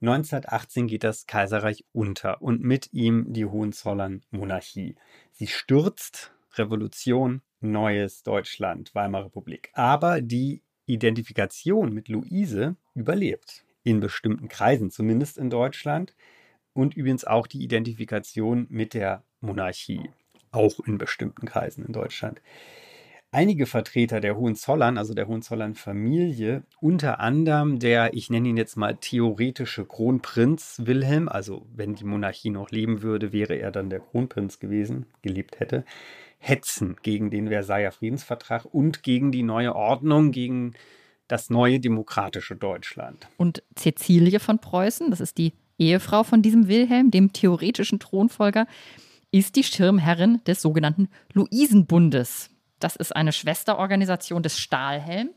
1918 geht das Kaiserreich unter und mit ihm die Hohenzollern-Monarchie. Sie stürzt, Revolution, neues Deutschland, Weimarer Republik. Aber die Identifikation mit Luise überlebt. In bestimmten Kreisen, zumindest in Deutschland. Und übrigens auch die Identifikation mit der Monarchie. Auch in bestimmten Kreisen in Deutschland einige Vertreter der Hohenzollern, also der Hohenzollern-Familie, unter anderem der, ich nenne ihn jetzt mal theoretische Kronprinz Wilhelm, also wenn die Monarchie noch leben würde, wäre er dann der Kronprinz gewesen, gelebt hätte, hetzen gegen den Versailler Friedensvertrag und gegen die neue Ordnung, gegen das neue demokratische Deutschland. Und Cäcilie von Preußen, das ist die Ehefrau von diesem Wilhelm, dem theoretischen Thronfolger, ist die Schirmherrin des sogenannten Luisenbundes. Das ist eine Schwesterorganisation des Stahlhelm.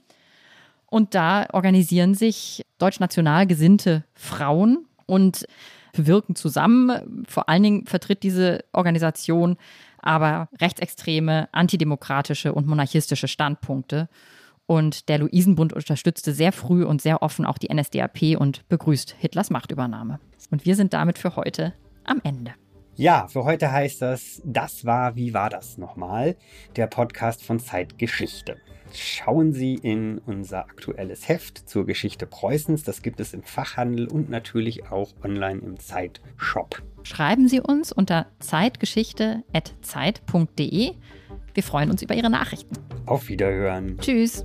Und da organisieren sich deutschnational gesinnte Frauen und wirken zusammen. Vor allen Dingen vertritt diese Organisation aber rechtsextreme, antidemokratische und monarchistische Standpunkte. Und der Luisenbund unterstützte sehr früh und sehr offen auch die NSDAP und begrüßt Hitlers Machtübernahme. Und wir sind damit für heute am Ende. Ja, für heute heißt das, das war, wie war das nochmal? Der Podcast von Zeitgeschichte. Schauen Sie in unser aktuelles Heft zur Geschichte Preußens. Das gibt es im Fachhandel und natürlich auch online im Zeitshop. Schreiben Sie uns unter zeitgeschichte.zeit.de. Wir freuen uns über Ihre Nachrichten. Auf Wiederhören. Tschüss.